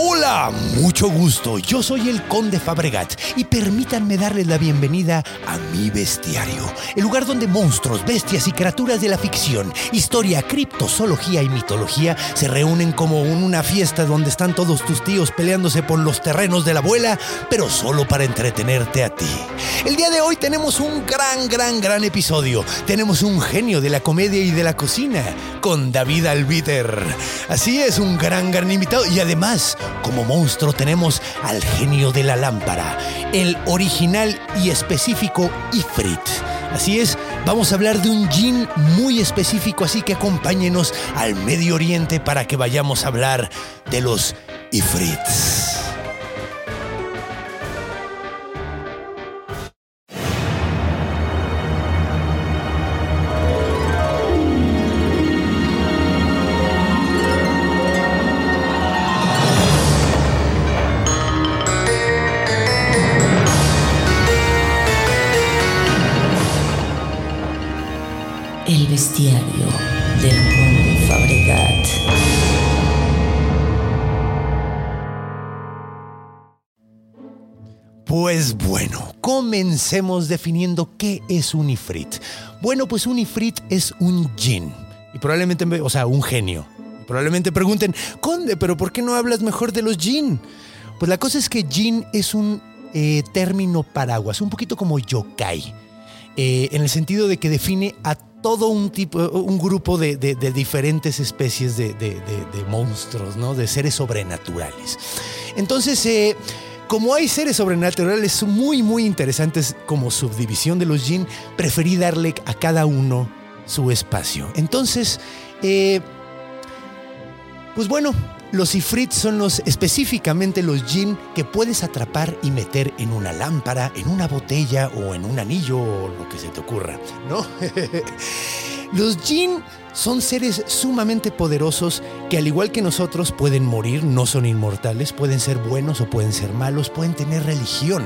Hola, mucho gusto. Yo soy el Conde Fabregat y permítanme darles la bienvenida a mi bestiario, el lugar donde monstruos, bestias y criaturas de la ficción, historia, criptozoología y mitología se reúnen como en una fiesta donde están todos tus tíos peleándose por los terrenos de la abuela, pero solo para entretenerte a ti. El día de hoy tenemos un gran, gran, gran episodio. Tenemos un genio de la comedia y de la cocina con David Albiter. Así es, un gran, gran invitado y además como monstruo tenemos al genio de la lámpara, el original y específico Ifrit. Así es, vamos a hablar de un jin muy específico, así que acompáñenos al Medio Oriente para que vayamos a hablar de los Ifrits. Pues bueno, comencemos definiendo qué es un ifrit. Bueno, pues un ifrit es un jin. Y probablemente, o sea, un genio. Probablemente pregunten, Conde, pero ¿por qué no hablas mejor de los jin? Pues la cosa es que jin es un eh, término paraguas, un poquito como yokai. Eh, en el sentido de que define a todo un tipo, un grupo de, diferentes especies de- de monstruos, ¿no? De seres sobrenaturales. Entonces, eh, como hay seres sobrenaturales muy, muy interesantes como subdivisión de los Jin, preferí darle a cada uno su espacio. Entonces, eh, pues bueno, los Ifrit son los específicamente los Jin que puedes atrapar y meter en una lámpara, en una botella o en un anillo o lo que se te ocurra, ¿no? los Jin son seres sumamente poderosos que al igual que nosotros pueden morir, no son inmortales, pueden ser buenos o pueden ser malos, pueden tener religión.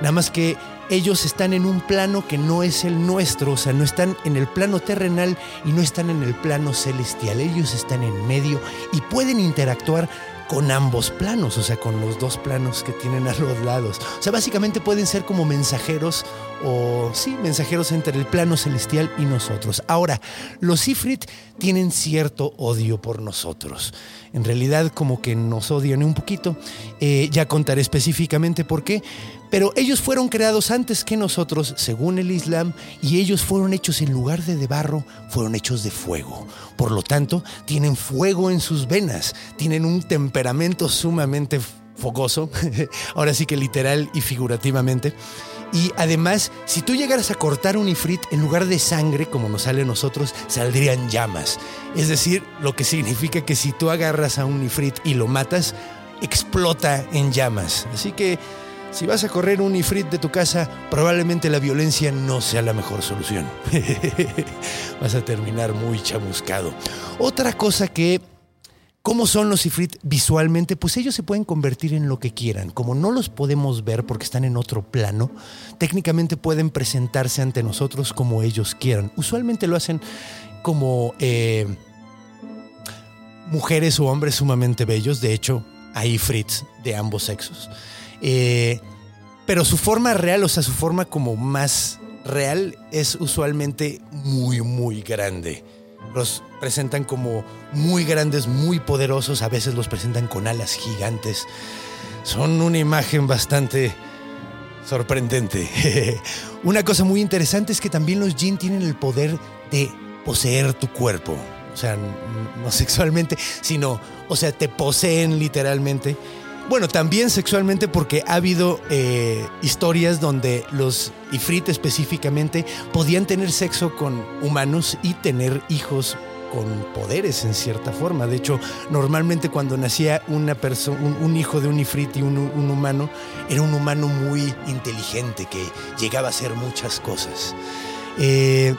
Nada más que ellos están en un plano que no es el nuestro, o sea, no están en el plano terrenal y no están en el plano celestial. Ellos están en medio y pueden interactuar con ambos planos, o sea, con los dos planos que tienen a los lados. O sea, básicamente pueden ser como mensajeros o, sí, mensajeros entre el plano celestial y nosotros. Ahora, los Ifrit tienen cierto odio por nosotros. En realidad, como que nos odian un poquito. Eh, ya contaré específicamente por qué. Pero ellos fueron creados antes que nosotros, según el Islam, y ellos fueron hechos en lugar de de barro, fueron hechos de fuego. Por lo tanto, tienen fuego en sus venas, tienen un temperamento sumamente fogoso, ahora sí que literal y figurativamente. Y además, si tú llegaras a cortar un ifrit, en lugar de sangre, como nos sale a nosotros, saldrían llamas. Es decir, lo que significa que si tú agarras a un ifrit y lo matas, explota en llamas. Así que si vas a correr un ifrit de tu casa, probablemente la violencia no sea la mejor solución. vas a terminar muy chamuscado. Otra cosa que ¿Cómo son los Ifrit visualmente? Pues ellos se pueden convertir en lo que quieran. Como no los podemos ver porque están en otro plano, técnicamente pueden presentarse ante nosotros como ellos quieran. Usualmente lo hacen como eh, mujeres o hombres sumamente bellos. De hecho, hay Ifrits de ambos sexos. Eh, pero su forma real, o sea, su forma como más real, es usualmente muy, muy grande. Los presentan como muy grandes, muy poderosos, a veces los presentan con alas gigantes. Son una imagen bastante sorprendente. una cosa muy interesante es que también los Jin tienen el poder de poseer tu cuerpo. O sea, no sexualmente, sino, o sea, te poseen literalmente. Bueno, también sexualmente porque ha habido eh, historias donde los Ifrit específicamente podían tener sexo con humanos y tener hijos con poderes en cierta forma. De hecho, normalmente cuando nacía una persona, un, hijo de un ifrit y un, humano, era un humano muy inteligente que llegaba a hacer muchas cosas. Eh,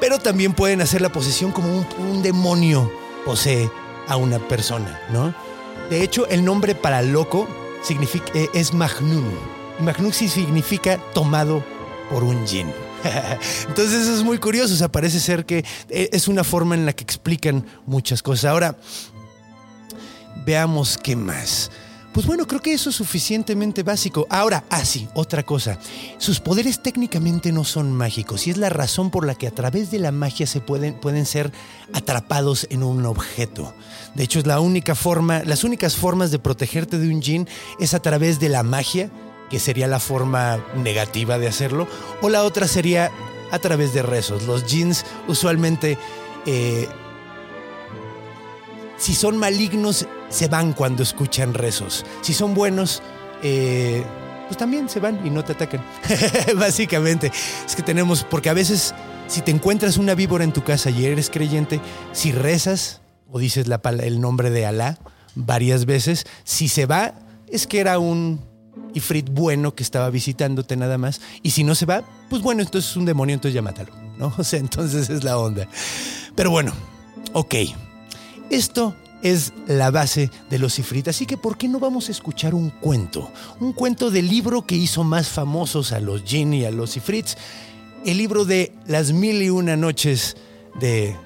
pero también pueden hacer la posesión como un demonio posee a una persona, ¿no? De hecho, el nombre para loco significa, eh, es Magnun sí significa tomado por un jin. Entonces eso es muy curioso, o sea, parece ser que eh, es una forma en la que explican muchas cosas. Ahora, veamos qué más. Pues bueno, creo que eso es suficientemente básico. Ahora, ah, sí, otra cosa. Sus poderes técnicamente no son mágicos y es la razón por la que a través de la magia se pueden, pueden ser atrapados en un objeto. De hecho, es la única forma, las únicas formas de protegerte de un jin es a través de la magia, que sería la forma negativa de hacerlo, o la otra sería a través de rezos. Los jins usualmente, eh, si son malignos, se van cuando escuchan rezos. Si son buenos, eh, pues también se van y no te atacan. Básicamente, es que tenemos, porque a veces si te encuentras una víbora en tu casa y eres creyente, si rezas o dices el nombre de Alá varias veces, si se va, es que era un ifrit bueno que estaba visitándote nada más. Y si no se va, pues bueno, entonces es un demonio, entonces ya mátalo, ¿no? O sea, entonces es la onda. Pero bueno, ok. Esto es la base de los ifrit. Así que, ¿por qué no vamos a escuchar un cuento? Un cuento del libro que hizo más famosos a los jinn y a los ifrits. El libro de Las Mil y Una Noches de.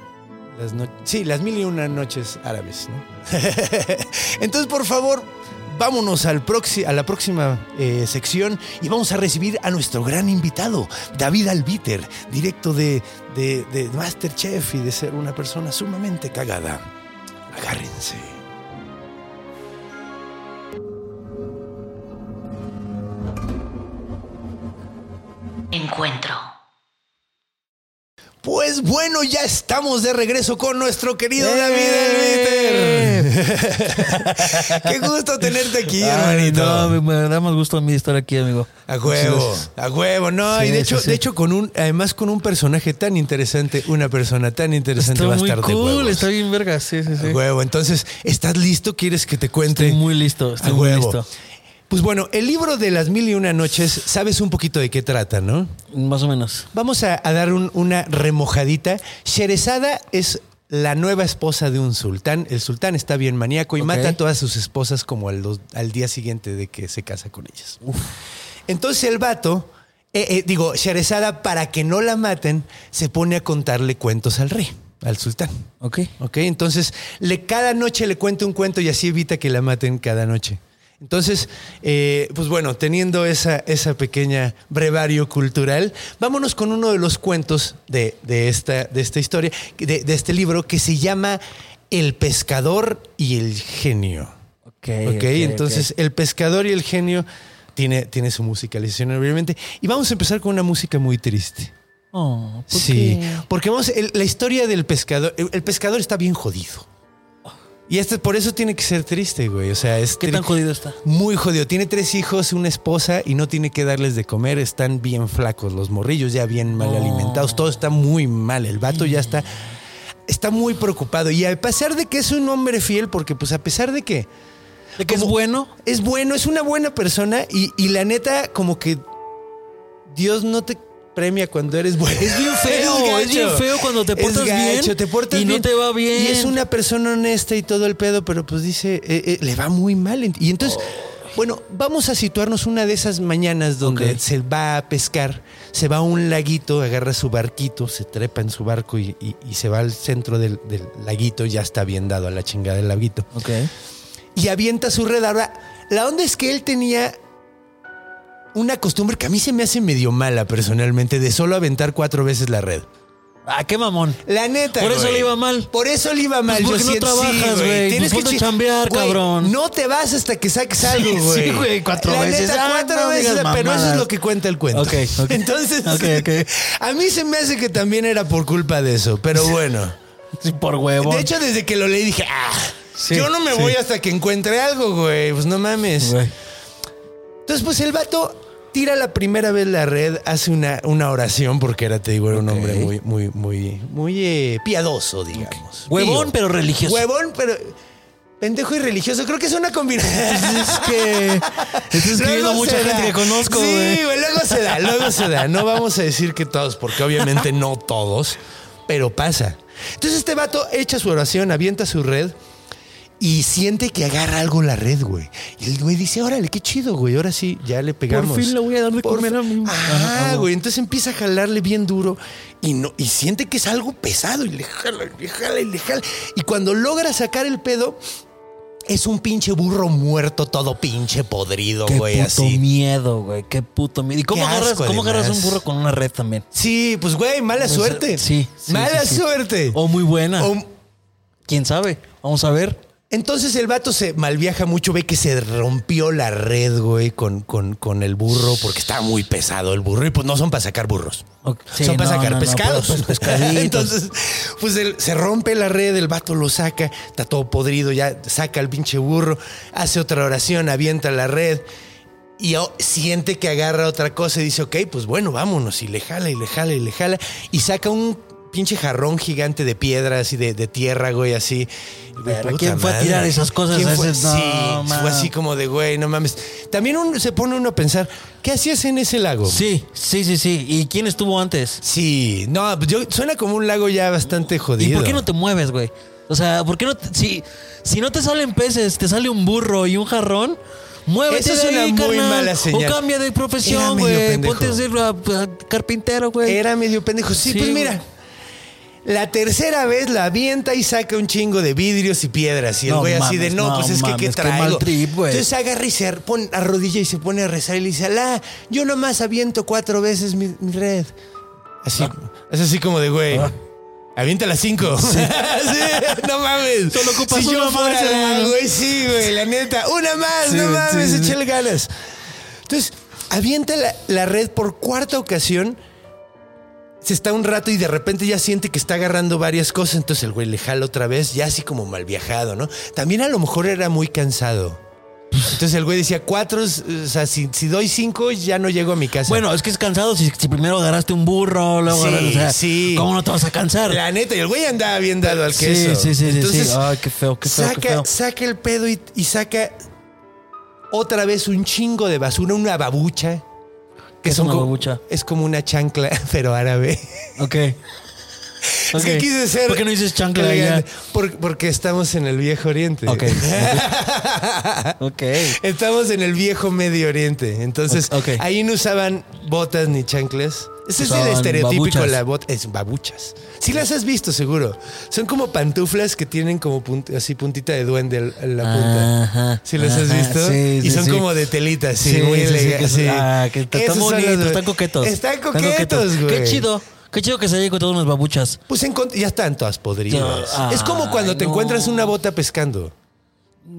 Las no- sí, Las Mil y Una Noches Árabes, ¿no? Entonces, por favor, vámonos al a la próxima eh, sección y vamos a recibir a nuestro gran invitado, David Albiter, directo de, de, de Masterchef y de ser una persona sumamente cagada. Agárrense. Encuentro. Pues bueno, ya estamos de regreso con nuestro querido David ¡Eh! Albiter. Qué gusto tenerte aquí, Ay, hermanito. no, me, da más gusto a mí estar aquí, amigo. A huevo, a huevo, no, Sí, y de hecho, sí. de hecho con un, además con un personaje tan interesante, una persona tan interesante Está va a muy estar de cool, huevos. está bien verga, sí, sí, sí. A huevo, entonces, ¿estás listo? ¿Quieres que te cuente? Estoy muy listo, A estoy muy huevo. listo. Pues bueno, el libro de las mil y una noches, sabes un poquito de qué trata, ¿no? Más o menos. Vamos a, a dar un- una remojadita. Sherezada es la nueva esposa de un sultán. El sultán está bien maníaco y mata a todas sus esposas como al, día siguiente de que se casa con ellas. Entonces el vato, eh, eh, digo, Sherezada, para que no la maten, se pone a contarle cuentos al rey, al sultán. Ok. ¿Ok? Entonces, le, cada noche le cuenta un cuento y así evita que la maten cada noche. Entonces, eh, pues bueno, teniendo esa, esa pequeña brevario cultural, vámonos con uno de los cuentos de, de esta, de esta historia, de, de este libro que se llama El pescador y el genio. Ok. Ok, entonces el pescador y el genio tiene, tiene su musicalización, obviamente. Y vamos a empezar con una música muy triste. Oh, ¿por Sí, qué? porque vamos, el- la historia del pescador, el, el pescador está bien jodido. Y este, por eso tiene que ser triste, güey. O sea, es ¿Qué tan jodido está? Muy jodido. Tiene tres hijos, una esposa y no tiene que darles de comer. Están bien flacos los morrillos, ya bien mal alimentados. Todo está muy mal. El vato ya está, está muy preocupado. Y a pesar de que es un hombre fiel, porque pues a pesar de que ¿De que es bueno? es bueno, es una buena persona y, y la neta, como que Dios no te premia cuando eres bueno. Es bien feo, es, bien feo cuando te portas gacho, bien te portas y bien. no te va bien. Y es una persona honesta y todo el pedo, pero pues dice, eh, eh, le va muy mal. Y entonces, bueno, vamos a situarnos una de esas mañanas donde se va a pescar, se va a un laguito, agarra su barquito, se trepa en su barco y, y- y se va al centro del, del laguito, ya está bien dado a la chingada del laguito Ok. y avienta su red. Ahora, la onda es que él tenía una costumbre que a mí se me hace medio mala personalmente, de solo aventar cuatro veces la red. Ah, qué mamón. La neta. Por eso güey. le iba mal. Por eso le iba mal. Pues, ¿por yo qué no siento- trabajas, sí, güey? Tienes Pues que chambear, Güey, cabrón. No te vas hasta que saques algo, güey. sí, güey, cuatro La veces. neta, Ah, cuatro no veces. Pero eso es lo que cuenta el cuento. Ok, ok. Entonces, Ok, ok. a mí se me hace que también era por culpa de eso. Pero bueno. Sí, por huevo. De hecho, desde que lo leí dije, ah, Sí, yo no me voy hasta que encuentre algo, güey. Pues no mames. Güey. Entonces, pues el vato tira la primera vez la red, hace una, una oración, porque era, te digo, era un hombre muy, muy, muy, muy eh, piadoso, digamos. Huevón, Pío. pero religioso. Huevón, pero pendejo y religioso. Creo que es una combinación. Es que estoy escribiendo mucha gente da. que conozco, Sí, güey. güey, luego se da, luego se da. No vamos a decir que todos, porque obviamente no todos, pero pasa. Entonces este vato echa su oración, avienta su red y siente que agarra algo la red, güey. Y el güey dice, órale, qué chido, güey. Ahora sí, ya le pegamos. fin le voy a dar de Por comer a mi- Ajá, Ajá, güey. Entonces empieza a jalarle bien duro y, no, y siente que es algo pesado y le jala, y le jala y le jala. Y cuando logra sacar el pedo, es un pinche burro muerto, todo pinche podrido, Qué güey, puto así. miedo, güey. Qué puto miedo. ¿Y cómo Qué agarras, asco, cómo agarras un burro con una red también? Sí, pues güey, mala suerte. sí, sí, Mala sí, sí. suerte. O muy buena. O- ¿Quién sabe? Vamos a ver. Entonces el vato se malviaja mucho, ve que se rompió la red, güey, con, con, con el burro, porque estaba muy pesado el burro. Y pues no son para sacar burros. Sí, son para no, sacar no, no, pescados. pues, entonces, pues él se rompe la red, el vato lo saca, está todo podrido, ya saca al pinche burro, hace otra oración, avienta la red. Y siente que agarra otra cosa y dice, ok, pues bueno, vámonos. Y le jala y le jala y le jala. Y saca un pinche jarrón gigante de piedras y de, de tierra, güey, así. Y, güey, ¿quién fue a tirar esas cosas ¿Quién a ese- no, Sí, man. fue así como de, güey, no mames. También uno- se pone uno a pensar, ¿qué hacías en ese lago? Sí, sí, sí, sí. ¿Y quién estuvo antes? Sí, no, pues yo, suena como un lago ya bastante ¿Y jodido. por qué no te mueves, güey? O sea, ¿por qué no te- si, si no te salen peces, te sale un burro y un jarrón? Muévete Eso es una muy carnal. mala señal. O cambia de profesión, güey. Ponte a ser carpintero, güey. Era medio pendejo. Sí, Sí, pues mira. La tercera vez la avienta y saca un chingo de vidrios y piedras. Y el No güey así de, no, no pues es que qué traigo. mal trip, güey. Entonces agarra y se pone a rodilla y se pone a rezar y le dice, Alá, yo nomás aviento cuatro veces mi, mi red. Así, es así como de, güey. Ah. Avienta las cinco. Sí. no mames. Solo ocupas si yo fuera más, güey, sí, güey, la neta. Una más, Sí, no mames, échale ganas. Entonces, avienta la, la red por cuarta ocasión. Se está un rato y de repente ya siente que está agarrando varias cosas. Entonces el güey le jala otra vez, ya así como mal viajado, ¿no? También a lo mejor era muy cansado. Entonces el güey decía cuatro, o sea, si, si doy cinco, ya no llego a mi casa. Bueno, es que es cansado si, si primero agarraste un burro, luego Sí, agarraste, o sea, sí. ¿cómo no te vas a cansar? La neta, y el güey andaba bien dado al queso. sí, sí, sí, Entonces, sí. Ay, qué feo, qué feo, qué saca, feo. saca el pedo y, y saca otra vez un chingo de basura, una babucha. ¿Qué es son una como- babucha? Es como una chancla, pero árabe. Ok. Es Ok. que quise ser. ¿Por qué no dices chancla elegante. Por- porque estamos en el viejo oriente. Ok. Ok. Estamos en el viejo Medio Oriente. Entonces, Ok. ahí no usaban botas ni chanclas. Ese es el estereotípico, babuchas. la bota. Es babuchas. Sí las has visto, seguro. Son como pantuflas que tienen como punt- así puntita de duende en la punta. Ajá, ¿Sí las has visto? sí, y son sí. como de telita, sí, muy sí, sí, elegante. que son- ah, que están bonitos, los- están coquetos. Están coquetos, güey. Qué chido. Qué chido que se haya encontrado unas babuchas. Pues ya están todas podridas. Es como cuando ay, te no. encuentras una bota pescando.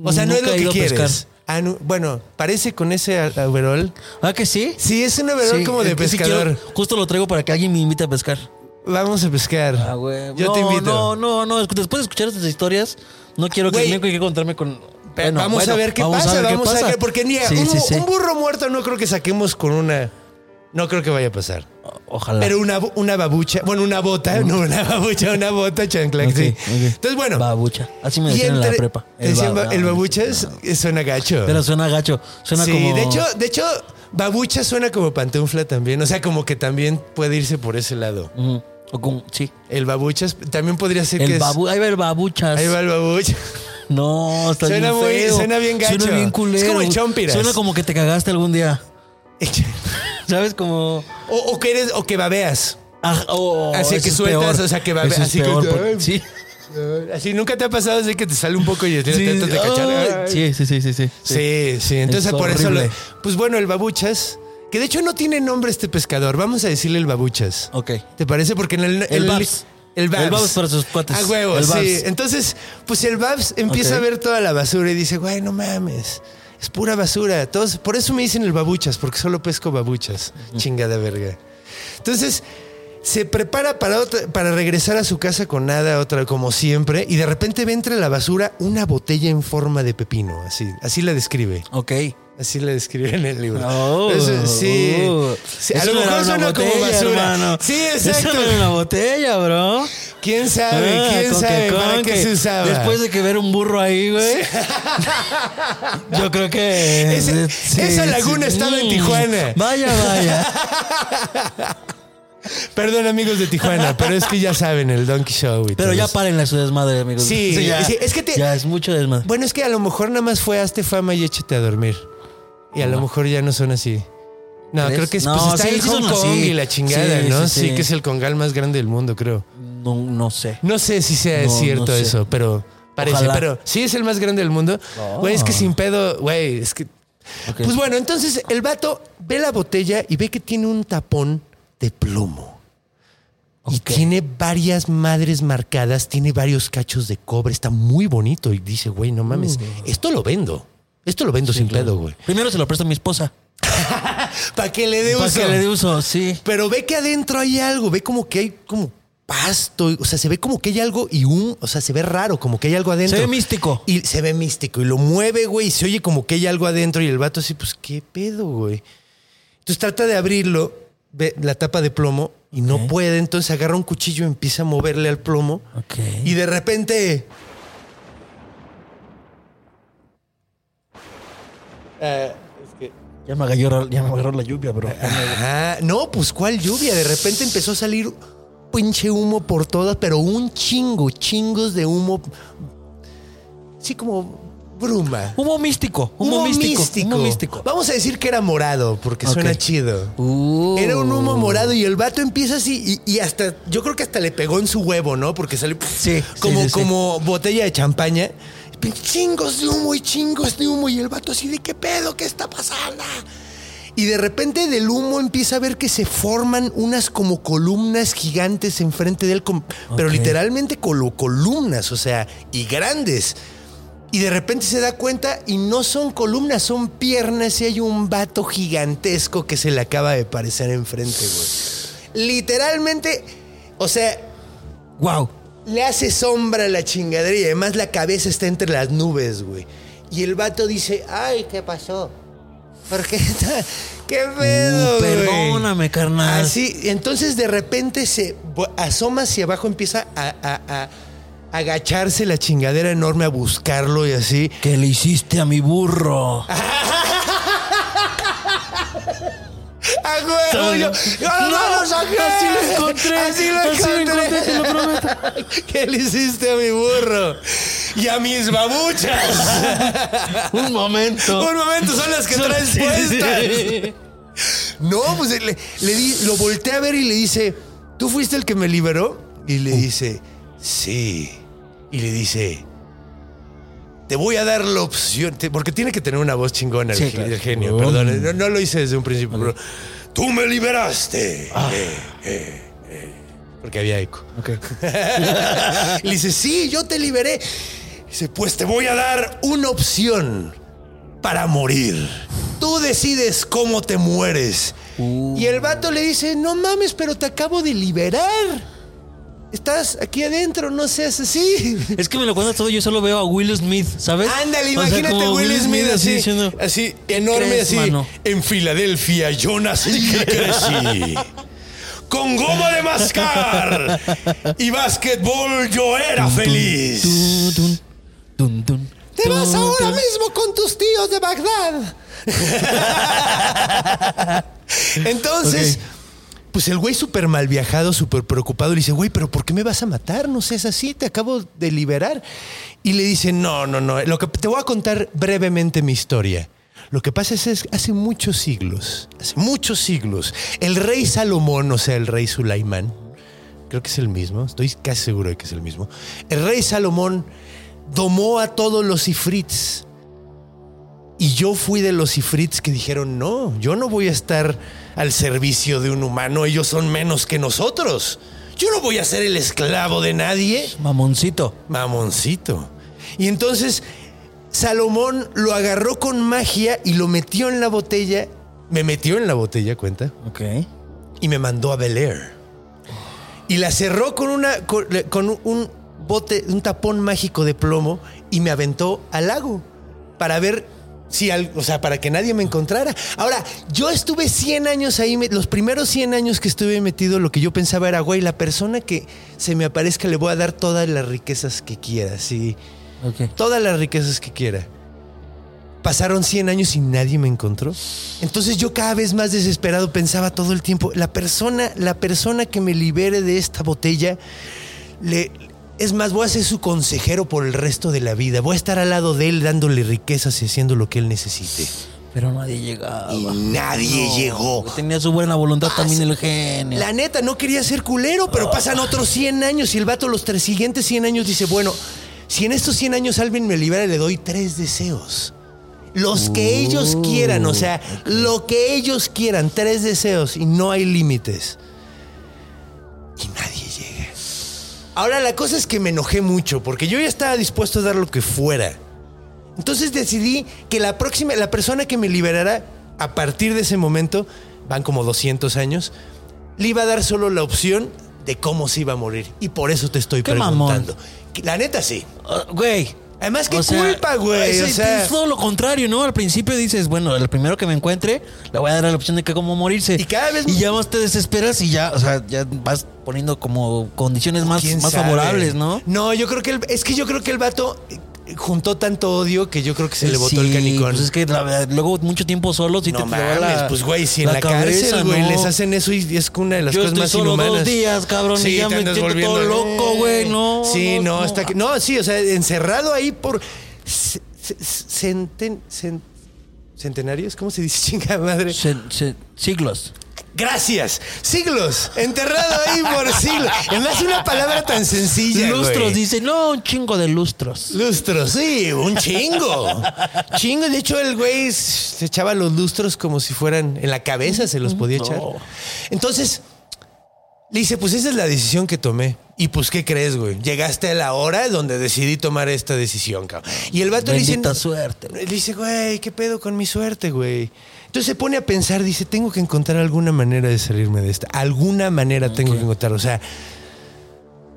O sea, no es Nunca lo que quieres. pescar. Ah, no, bueno, parece con ese a- overall. ¿Ah, que sí? Sí, es un overall Sí, como de pescador. quiero- justo lo traigo para que alguien me invite a pescar. Vamos a pescar. Ah, güey. Yo no, te invito. No, no, no. Después de escuchar estas historias, no quiero que tengo que encontrarme con. Bueno, vamos bueno, a ver qué vamos pasa, ver qué vamos a pasa. ver, porque ni Sí, un, sí, sí. un burro muerto no creo que saquemos con una. No creo que vaya a pasar. Ojalá. Pero una, una babucha, bueno, una bota, no una babucha, una bota chancla. Sí. ok. Entonces, bueno. Babucha. Así me decían en la prepa. ba- el babucha es, suena gacho. Pero suena gacho. Suena sí, como. de hecho, de hecho, babucha suena como pantufla también. O sea, como que también puede irse por ese lado. O como. Sí. El babuchas también podría ser que El es. babu. Ahí va el babuchas. Ahí va el babucha. No, está Suena bien muy- feo. suena bien gacho. Suena bien culero. Es como el chompiras. Suena como que te cagaste algún día. ¿Sabes? Como. O, o que eres, o que babeas. Ah, oh, Así que sueltas, peor. o sea, que Eso es así que- peor, sí. Así nunca te ha pasado así que te sale un poco y te Sí, de cachar. sí, sí, sí, sí, sí. Sí, sí. Entonces Es por eso, lo- pues bueno, el babuchas, que de hecho no tiene nombre este pescador. Vamos a decirle el babuchas. Ok. ¿Te parece? Porque en el. El en Babs. El Babs. El Babs para sus cuates. A huevo, El sí. Babs. Entonces, pues el Babs empieza a ver toda la basura y dice, güey, no mames. Es pura basura. Todos, por eso me dicen el babuchas, porque solo pesco babuchas. Chingada verga. Entonces, se prepara para, otra- para regresar a su casa con nada, otra como siempre, y de repente ve entre la basura una botella en forma de pepino. Así, así la describe. Ok. Así le describe en el libro. Oh, Eso, sí. oh. Sí, A Eso lo mejor suena como basura. hermano. Sí, Eso exacto. no era una botella, bro. ¿Quién sabe? Ah, ¿Quién sabe que- para qué se usaba? Después de que ver un burro ahí, güey. Yo creo que. Ese- sí, esa laguna sí. estaba en Mm, Tijuana. Vaya, vaya. Perdón, amigos de Tijuana, pero es que ya saben, el Donkey Show y Pero ya párenle su desmadre, amigos. Sí, ya, sí, es que te- ya es mucho desmadre. Bueno, es que a lo mejor nada más fue hazte fama y échate a dormir. Y a lo mejor ya no son así. No, ¿Crees? creo que es, No, pues está sí, en Hong Kong y la chingada, ¿no? sí. que es el congal más grande del mundo, creo. No, no sé. No sé si sea No, cierto no sé. eso, pero parece. Ojalá. Pero sí es el más grande del mundo. Güey, es que sin pedo, güey, es que. Ok. Pues bueno, entonces el vato ve la botella y ve que tiene un tapón de plomo. Y Ok. tiene varias madres marcadas, tiene varios cachos de cobre, está muy bonito. Y dice, güey, no mames, esto lo vendo. Esto lo vendo sin pedo, güey. Primero se lo presto a mi esposa. Para que le dé Para uso. que le dé uso, sí. Pero ve que adentro hay algo, ve como que hay como pasto, o sea, se ve como que hay algo y un, o sea, se ve raro, como que hay algo adentro. Se ve místico. Y se ve místico y lo mueve, güey, y se oye como que hay algo adentro y el vato así, pues, ¿qué pedo, güey? Entonces trata de abrirlo, ve la tapa de plomo y no puede, entonces agarra un cuchillo y empieza a moverle al plomo Ok. y de repente... Es que- Ya me agarró, ya me agarró la lluvia, bro. Ajá. No, pues cuál lluvia. De repente empezó a salir pinche humo por todas, pero un chingo, chingos de humo. Sí, como bruma. Humo místico. Humo, místico. Humo místico. Vamos a decir que era morado, porque suena chido. Uh. Era un humo morado y el vato empieza así y, y hasta, yo creo que hasta le pegó en su huevo, ¿no? Porque salió Sí, como, sí, sí, sí. como botella de champaña. Chingos de humo y chingos de humo y el vato así de qué pedo, qué está pasando. Y de repente del humo empieza a ver que se forman unas como columnas gigantes enfrente de él, pero literalmente colo- columnas, o sea, y grandes. Y de repente se da cuenta y no son columnas, son piernas y hay un vato gigantesco que se le acaba de parecer enfrente, güey. Literalmente, o sea, Wow. le hace sombra a la chingadera y además la cabeza está entre las nubes, güey. Y el vato dice, ay, ¿qué pasó? ¿Por qué está? ¿Qué pedo, Uh, güey?" perdóname, carnal. Así, entonces de repente se asoma hacia abajo, empieza a, a- a agacharse la chingadera enorme a buscarlo y así. ¿Qué le hiciste a mi burro? ¡A huevo! Yo, yo no, lo saqué. así lo encontré, Así lo así encontré. encontré, te lo prometo. ¿Qué le hiciste a mi burro? Y a mis babuchas. Un momento. Un momento, son las que traes Sí, sí, puestas. sí. No, pues le, le di- lo volteé a ver y le dice, ¿tú fuiste el que me liberó? Y le dice, sí. Y le dice, te voy a dar la opción, te- porque tiene que tener una voz chingona el, Sí, ge- claro. el genio, perdón, no, no lo hice desde un principio, pero tú me liberaste. Ah. Eh, eh, eh. porque había eco. Ok. Y le dice, sí, yo te liberé. Dice, pues te voy a dar una opción para morir. Tú decides cómo te mueres. Y el vato le dice, no mames, pero te acabo de liberar. Estás aquí adentro, no seas así. Es que me lo cuentas todo, yo solo veo a Will Smith, ¿sabes? Ándale, O sea, imagínate como Will Smith así, diciendo, así enorme, crees, así. mano? En Filadelfia yo nací y crecí. Con goma de mascar y básquetbol yo era feliz. Te vas ahora mismo con tus tíos de Bagdad. Entonces, pues el güey súper mal viajado, súper preocupado, le dice, güey, pero ¿por qué me vas a matar? No seas así, te acabo de liberar. Y le dice, no, no, no, lo que te voy a contar brevemente mi historia. Lo que pasa es, es hace muchos siglos, hace muchos siglos, el rey Salomón, o sea, el rey Sulaimán, creo que es el mismo, estoy casi seguro de que es el mismo. El rey Salomón domó a todos los ifrits. Y yo fui de los ifrits que dijeron, no, yo no voy a estar al servicio de un humano, ellos son menos que nosotros. Yo no voy a ser el esclavo de nadie. Mamoncito. Mamoncito. Y entonces Salomón lo agarró con magia y lo metió en la botella. Me metió en la botella, cuenta Ok. y me mandó a Bel Air. Y la cerró con, una, con, con un bote, un tapón mágico de plomo y me aventó al lago para ver Sí, al- o sea, para que nadie me encontrara. Ahora, yo estuve 100 años ahí, me- los primeros 100 años que estuve metido, lo que yo pensaba era, güey, la persona que se me aparezca le voy a dar todas las riquezas que quiera, sí. Todas las riquezas que quiera. Pasaron 100 años y nadie me encontró. Entonces yo cada vez más desesperado pensaba todo el tiempo, la persona, la persona que me libere de esta botella, le, es más, voy a ser su consejero por el resto de la vida. Voy a estar al lado de él dándole riquezas y haciendo lo que él necesite. Pero nadie llegaba. Y nadie llegó. Tenía su buena voluntad también el genio. La neta, no quería ser culero, pero pasan otros 100 años y el vato los tres siguientes 100 años dice, bueno, si en estos 100 años alguien me libera, le doy tres deseos. Los que ellos quieran, o sea, lo que ellos quieran, tres deseos y no hay límites. Y nadie llega. Ahora la cosa es que me enojé mucho porque yo ya estaba dispuesto a dar lo que fuera. Entonces decidí que la próxima, la persona que me liberara a partir de ese momento, van como 200 años, le iba a dar solo la opción de cómo se iba a morir. Y por eso te estoy Qué mamón. preguntando. Que La neta sí. Ah, Güey. Además, qué O sea, culpa, güey. es- O sea, es todo lo contrario, ¿no? Al principio dices, bueno, el primero que me encuentre, le voy a dar la opción de que cómo morirse. Y cada vez- Y ya más te desesperas y ya, o sea, ya vas poniendo como condiciones más, ¿quién más sabe? favorables, ¿no? No, yo creo que el- es que yo creo que el vato juntó tanto odio que yo creo que se le botó Sí, el canicón. Pues es que la verdad, luego mucho tiempo solo, si no te mames, la- pues güey, si en la, cabeza, cárcel, güey, les hacen eso y es una de las Yo cosas estoy más solo inhumanas. dos días, cabrón, y ya me siento todo loco, güey, no, Sí, no, no, no. hasta que no, sí, o sea, encerrado ahí por ce- ce- centen- cen- centenarios, ¿cómo se dice, chinga madre? Siglos. Gracias, siglos, enterrado ahí por siglos. Además una palabra tan sencilla, Lustros, güey. dice, no, un chingo de lustros. Lustros, sí, un chingo. chingo. De hecho, el güey se echaba los lustros como si fueran en la cabeza, se los podía echar. No. Entonces, le dice, pues esa es la decisión que tomé. Y pues, ¿qué crees, güey? Llegaste a la hora donde decidí tomar esta decisión, cabrón. Y el vato le dice... Bendita suerte. Le dice, güey, ¿qué pedo con mi suerte, güey? Entonces se pone a pensar, dice, tengo que encontrar alguna manera de salirme de esta. Alguna manera tengo que encontrar. O sea,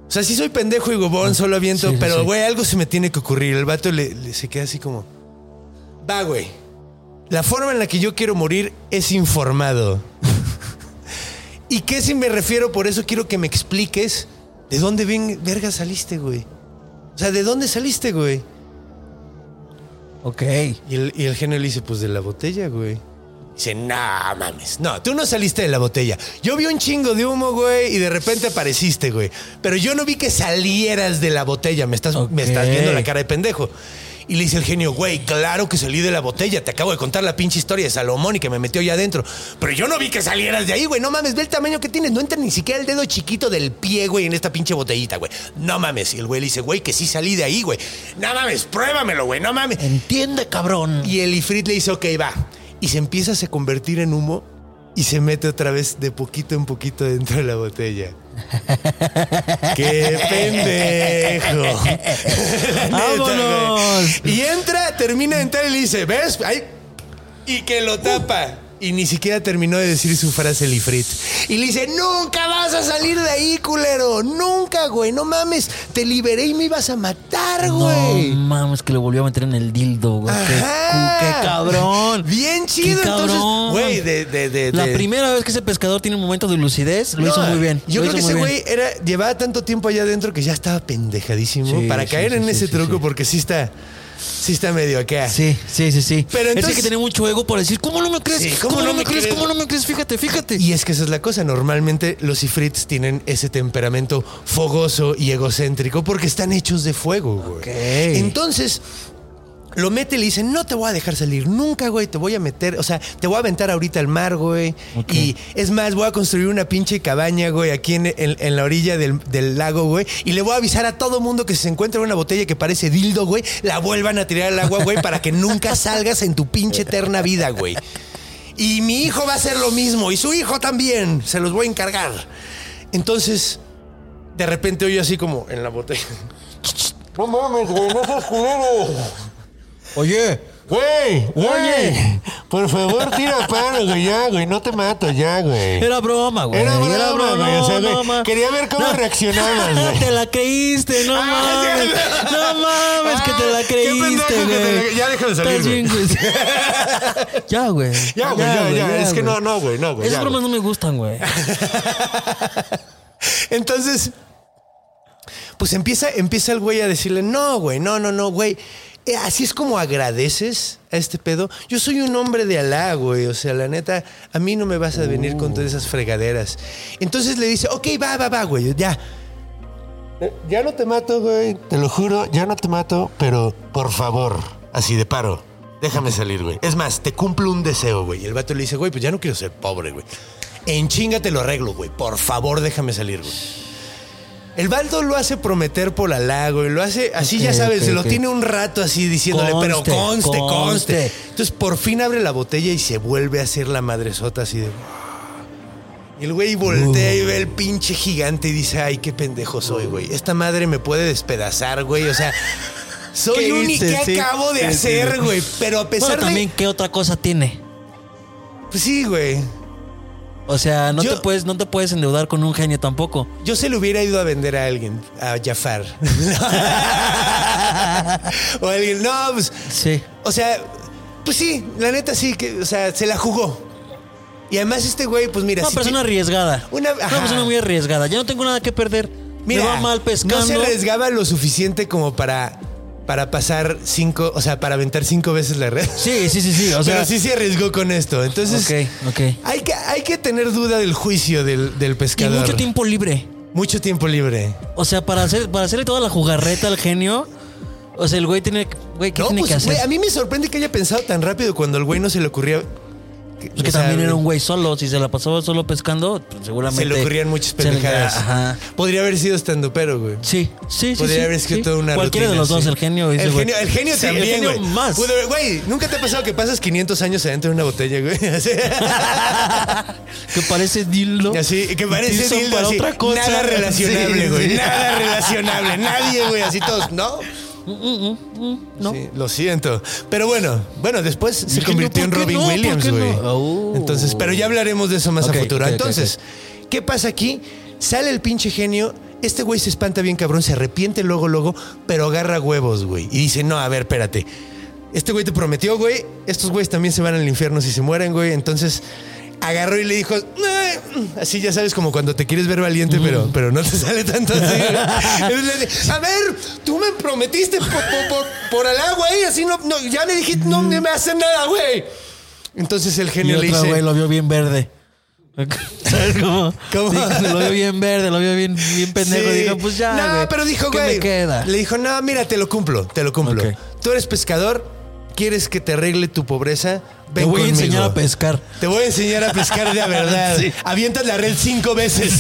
o sea, sí soy pendejo y gobón, solo aviento, Sí, pero, sí. güey, algo se me tiene que ocurrir. El vato le, le- se queda así como, va, güey. La forma en la que yo quiero morir es informado. ¿Y qué si me refiero? Por eso quiero que me expliques de dónde bien verga saliste, güey. O sea, ¿de dónde saliste, güey? Ok. Y el, y el genio le dice, pues de la botella, güey. Dice, no mames. No, tú no saliste de la botella. Yo vi un chingo de humo, güey, y de repente apareciste, güey. Pero yo no vi que salieras de la botella. Me estás, me estás viendo la cara de pendejo. Y le dice el genio, güey, claro que salí de la botella. Te acabo de contar la pinche historia de Salomón y que me metió allá adentro. Pero yo no vi que salieras de ahí, güey. No mames, ve el tamaño que tienes. No entra ni siquiera el dedo chiquito del pie, güey, en esta pinche botellita, güey. No mames. Y el güey le dice, güey, que sí salí de ahí, güey. No mames, pruébamelo, güey. No mames. Entiende, cabrón. Y el Ifrit le dice, ok, va. Y se empieza a convertir en humo y se mete otra vez de poquito en poquito dentro de la botella. ¡Qué pendejo! ¡Vámonos! Y entra, termina de entrar y le dice, ¿ves? Ay. Y que lo tapa. Y ni siquiera terminó de decir su frase el Ifrit. Y le dice, nunca vas a salir de ahí, culero. Nunca, güey. No mames. Te liberé y me ibas a matar, güey. No mames, que le volvió a meter en el dildo, güey. Qué, cabrón. Bien chido, Qué entonces, cabrón. güey, de, de, de, La primera vez que ese pescador tiene un momento de lucidez, lo hizo muy bien. Yo lo creo que ese güey era, llevaba tanto tiempo allá adentro que ya estaba pendejadísimo Sí, para sí, caer sí, en ese truco porque sí está, sí está medio acá. Sí, sí, sí, sí. Pero entonces- que tiene mucho ego por decir, ¿cómo no me crees? Sí, ¿Cómo, no me crees? crees? ¿Cómo no me crees? Fíjate, fíjate. Y es que esa es la cosa. Normalmente los ifrits tienen ese temperamento fogoso y egocéntrico porque están hechos de fuego, güey. Ok. Entonces. Lo mete y le dice, no te voy a dejar salir nunca, güey, te voy a meter, o sea, te voy a aventar ahorita al mar, güey. Y es más, voy a construir una pinche cabaña, güey, aquí en, en- en la orilla del, del lago, güey. Y le voy a avisar a todo mundo que si se encuentra una botella que parece dildo, güey, la vuelvan a tirar al agua, güey, para que nunca salgas en tu pinche eterna vida, güey. Y mi hijo va a hacer lo mismo, y su hijo también, se los voy a encargar. Entonces, de repente oye así como en la botella. No mames, güey, no seas culero. Oye, Güey, Oye. por favor, tira paro, güey, ya, güey, no te mato, ya, güey. era broma, güey. Era broma, güey, o sea, güey, quería ver cómo reaccionabas, güey. Te la creíste, no Ah, mames. sí. No mames que te la qué creíste, que te güey. la- ya déjame salir, Estás bien, güey. ya, güey. Ya, güey, ya, ya. Es que no, no, güey, no, güey. Esas ya, bromas güey. no me gustan, güey. Entonces, pues empieza, empieza el güey a decirle, no, güey, no, no, no, güey. Eh, Así es como agradeces a este pedo. Yo soy un hombre de Alá, güey. O sea, la neta, a mí no me vas a venir con todas esas fregaderas. Entonces le dice, ok, va, va, va, güey, ya. Eh, Ya no te mato, güey. Te lo juro, ya no te mato, pero por favor, así de paro, déjame salir, güey. Es más, te cumplo un deseo, güey. Y el vato le dice, güey, pues ya no quiero ser pobre, güey. En chinga te lo arreglo, güey. Por favor, déjame salir, güey. El Baldo lo hace prometer por Alá, güey. Lo hace así, ya sabes, se lo tiene un rato así diciéndole, pero Conste, conste. Entonces por fin abre la botella y se vuelve a hacer la madresota así de. Y el güey voltea y ve el pinche gigante y dice, ay, qué pendejo soy, güey. Esta madre me puede despedazar, güey. O sea, soy ¿Qué un y qué Sí, acabo de sí, sí. hacer, güey. Pero a pesar Bueno, de. también, ¿qué otra cosa tiene? Pues sí, güey. O sea, no, Yo- te puedes, no te puedes endeudar con un genio tampoco. Yo se lo hubiera ido a vender a alguien, a Jafar. o a alguien, no, pues. Sí. O sea, pues sí, la neta sí, que, o sea, se la jugó. Y además este güey, pues mira, Una si persona arriesgada. Una- Una, persona muy arriesgada. Ya no tengo nada que perder. mira, Me va mal pescando. no se arriesgaba lo suficiente como para, para pasar cinco, o sea, para aventar cinco veces la red. Sí, sí, sí, sí. O sea, Pero sí se arriesgó con esto. Entonces, Ok, ok. hay, que, hay que tener duda del juicio del, del y pescador. mucho tiempo libre. Mucho tiempo libre. O sea, para hacer, para hacerle toda la jugarreta al genio. O sea, el güey tiene, güey, ¿qué No, tiene pues, que hacer? güey, a mí me sorprende que haya pensado tan rápido cuando el güey no se le ocurría. Es que o sea, también era un güey solo. Si se la pasaba solo pescando, pues seguramente. Se le ocurrían muchas pendejadas. Ajá. Podría haber sido estando pero, güey. Sí, sí, sí. Podría sí, haber escrito sí. una Cualquiera de los dos, sí. el genio. ese El genio, el genio también, El genio güey. más. Güey, ¿nunca te ha pasado que pasas 500 años adentro de una botella, güey? Que parece dildo. así, que parece dildo, para así, otra cosa. Nada relacionable, güey. Nada relacionable. Nadie, güey, así todos, ¿no? ¿No? Sí, lo siento. Pero bueno, bueno, después se convirtió en ¿por qué Robin Williams, güey. Oh. Entonces, pero ya hablaremos de eso más a futuro. Entonces, ¿qué pasa aquí? Sale el pinche genio. Este güey se espanta bien cabrón, se arrepiente luego, luego, pero agarra huevos, güey. Y dice, no, a ver, espérate. Este güey te prometió, güey. Estos güeyes también se van al infierno si se mueren, güey. Entonces agarró y le dijo, así ya sabes, como cuando te quieres ver valiente, pero, pero no te sale tanto así. le a ver, tú me prometiste por, por, por, por Alá, güey. Así no, no, ya me dijiste, no me hace nada, güey. Entonces el Y genio le otro dice, güey lo vio bien verde. ¿Sabes cómo? ¿Cómo? Lo vio bien verde, lo vio bien, bien pendejo. Sí. Dijo, pues ya. No, güey, pero dijo, ¿qué güey. me queda? Le dijo, no, mira, te lo cumplo, te lo cumplo. Tú eres pescador, quieres que te arregle tu pobreza. Te voy a enseñar a pescar. Te voy a enseñar a pescar de verdad. Sí. Avientas la red cinco veces.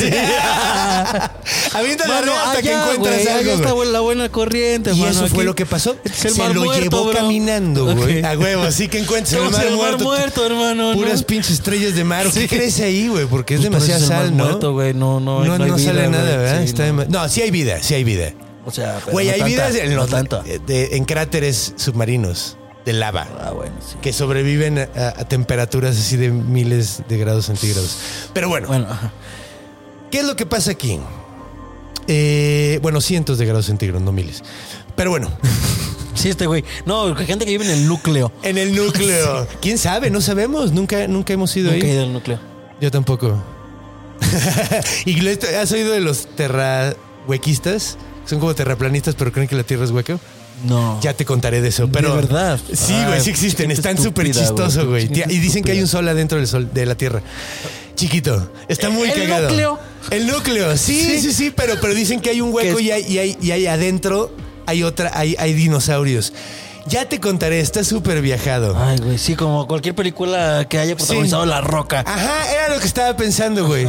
Avientas la red hasta que encuentras algo. está la buena corriente, Y mano, eso fue aquí. lo que pasó. Se lo muerto, llevó bro. caminando, güey. A huevo, así que encuentras el mar, el mar muerto. muerto, hermano, ¿no? Puras pinches estrellas de mar. ¿Qué Sí. crees ahí, güey? Porque es Pues, demasiada sal, ¿no? muerto. No, no, no, no hay no vida, sale nada. ¿verdad? No. sí hay vida, sí hay vida. O sea, Güey, hay vidas en, no los- tanto. de- en cráteres submarinos de lava Ah, bueno, sí. que sobreviven a, a temperaturas así de miles de grados centígrados. Pero bueno, Bueno. ¿qué es lo que pasa aquí? Eh, bueno, cientos de grados centígrados, no miles. Pero bueno, Sí, este güey. No, gente que vive en el núcleo. en el núcleo. ¿Quién sabe? No sabemos. Nunca, nunca hemos ido Nunca he ahí. ido al núcleo. Yo tampoco. ¿Y has oído de los terrahuequistas? Son como terraplanistas, pero creen que la Tierra es hueca. No. Ya te contaré de eso, pero. verdad? Sí, güey, sí existen. Están súper chistosos, güey, Y dicen que hay un sol adentro del sol, de la Tierra. Chiquito. Está muy ¿El cagado. núcleo? El núcleo. Sí, sí, Sí. sí, pero, pero dicen que hay un hueco y hay, y, hay, y hay adentro hay otra, hay, hay dinosaurios. Ya te contaré, está súper viajado. Ay, güey, sí, como cualquier película que haya protagonizado Sí. La Roca. Ajá, era lo que estaba pensando, güey.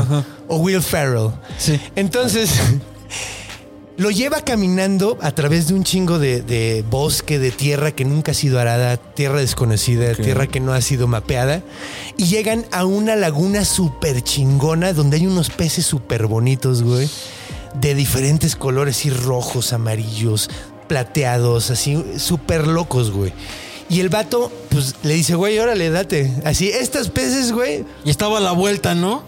O Will Ferrell. Sí. Entonces, lo lleva caminando a través de un chingo de, de bosque, de tierra que nunca ha sido arada, tierra desconocida, tierra que no ha sido mapeada. Y llegan a una laguna súper chingona donde hay unos peces súper bonitos, güey. De diferentes colores, y rojos, amarillos, plateados, así, súper locos, güey. Y el vato, pues, le dice, güey, órale, date. Así, estas peces, güey, Y estaba a la vuelta, ¿no?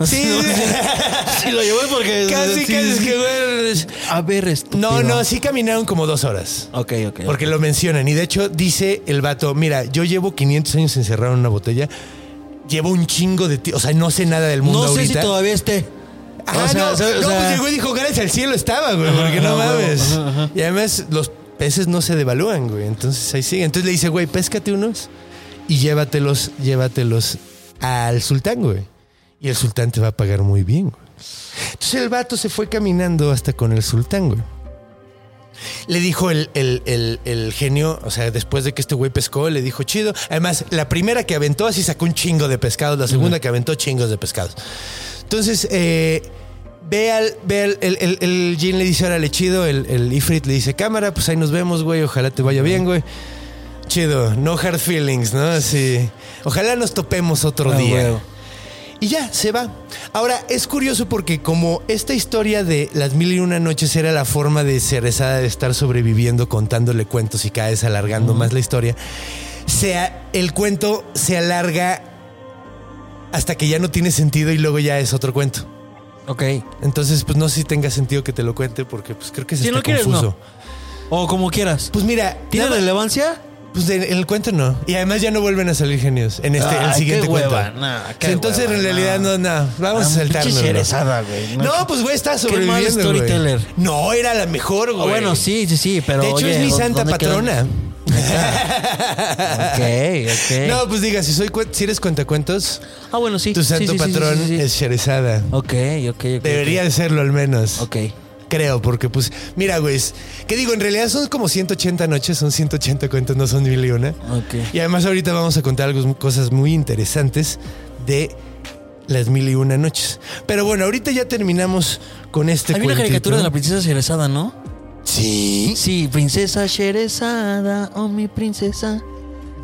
Sí, Sí, lo llevó porque. casi, sí, casi sí. que, güey. A ver, estúpido. No, no, sí caminaron como dos horas. Ok, ok. Porque lo mencionan. Y de hecho, dice el vato: Mira, yo llevo 500 años encerrado en una botella. Llevo un chingo de ti. O sea, no sé nada del mundo No sé ahorita. si todavía esté. Ajá, O sea, no, o sea, no, pues llegó y dijo, gracias al cielo estaba, güey, porque no mames. ajá, ajá. Y además los peces no se devalúan, güey. Entonces ahí sigue. Entonces le dice, güey, péscate unos y llévatelos, llévatelos al sultán, güey. Y el sultán te va a pagar muy bien, güey. Entonces el vato se fue caminando hasta con el sultán, güey. Le dijo el, el- el- el genio, o sea, después de que este güey pescó, le dijo chido. Además, la primera que aventó así sacó un chingo de pescados, la segunda que aventó chingos de pescados. Entonces, eh, ve al, ve al- el, el, el Jin le dice, órale, chido. El, el Ifrit le dice, cámara, pues ahí nos vemos, güey. Ojalá te vaya bien, güey. Chido, no hard feelings, ¿no? Así. Ojalá nos topemos otro Ah, día. Y ya, se va. Ahora, es curioso porque como esta historia de las mil y una noches era la forma de Cerezada de estar sobreviviendo contándole cuentos y cada vez alargando más la historia, se a- el cuento se alarga hasta que ya no tiene sentido y luego ya es otro cuento. Ok. Entonces, pues no sé si tenga sentido que te lo cuente porque pues creo que es Si no quieres, confuso. O como quieras. Pues mira, ¿Tiene relevancia? Pues en el cuento no. Y además ya no vuelven a salir genios en este, el siguiente qué cuento. hueva, nah, qué Sí, Entonces hueva, en realidad no, no. no. Vamos a saltarnos. güey. No, pues güey, está Qué mal sobreviviendo. güey. storyteller. No, era la mejor, güey. Ah, bueno, sí, sí, sí, pero. De hecho, oye, es mi ¿dó- santa quedan? patrona. Ok, ok. No, pues diga, si soy si eres cuentacuentos, ah, bueno, sí. tu santo sí, sí, sí, patrón sí, es Sherezada. Ok, ok, ok. Debería de serlo al menos. Ok. Creo, porque pues, mira, güey, ¿qué digo? En realidad son como 180 noches, son 180 cuentos, no son mil y una. Ok. Y además ahorita vamos a contar algo, cosas muy interesantes de las mil y una noches. Pero bueno, ahorita ya terminamos con este Hay una cuentito. caricatura de la princesa Sherezada, ¿no? Sí. Sí, princesa Sherezada, oh mi princesa.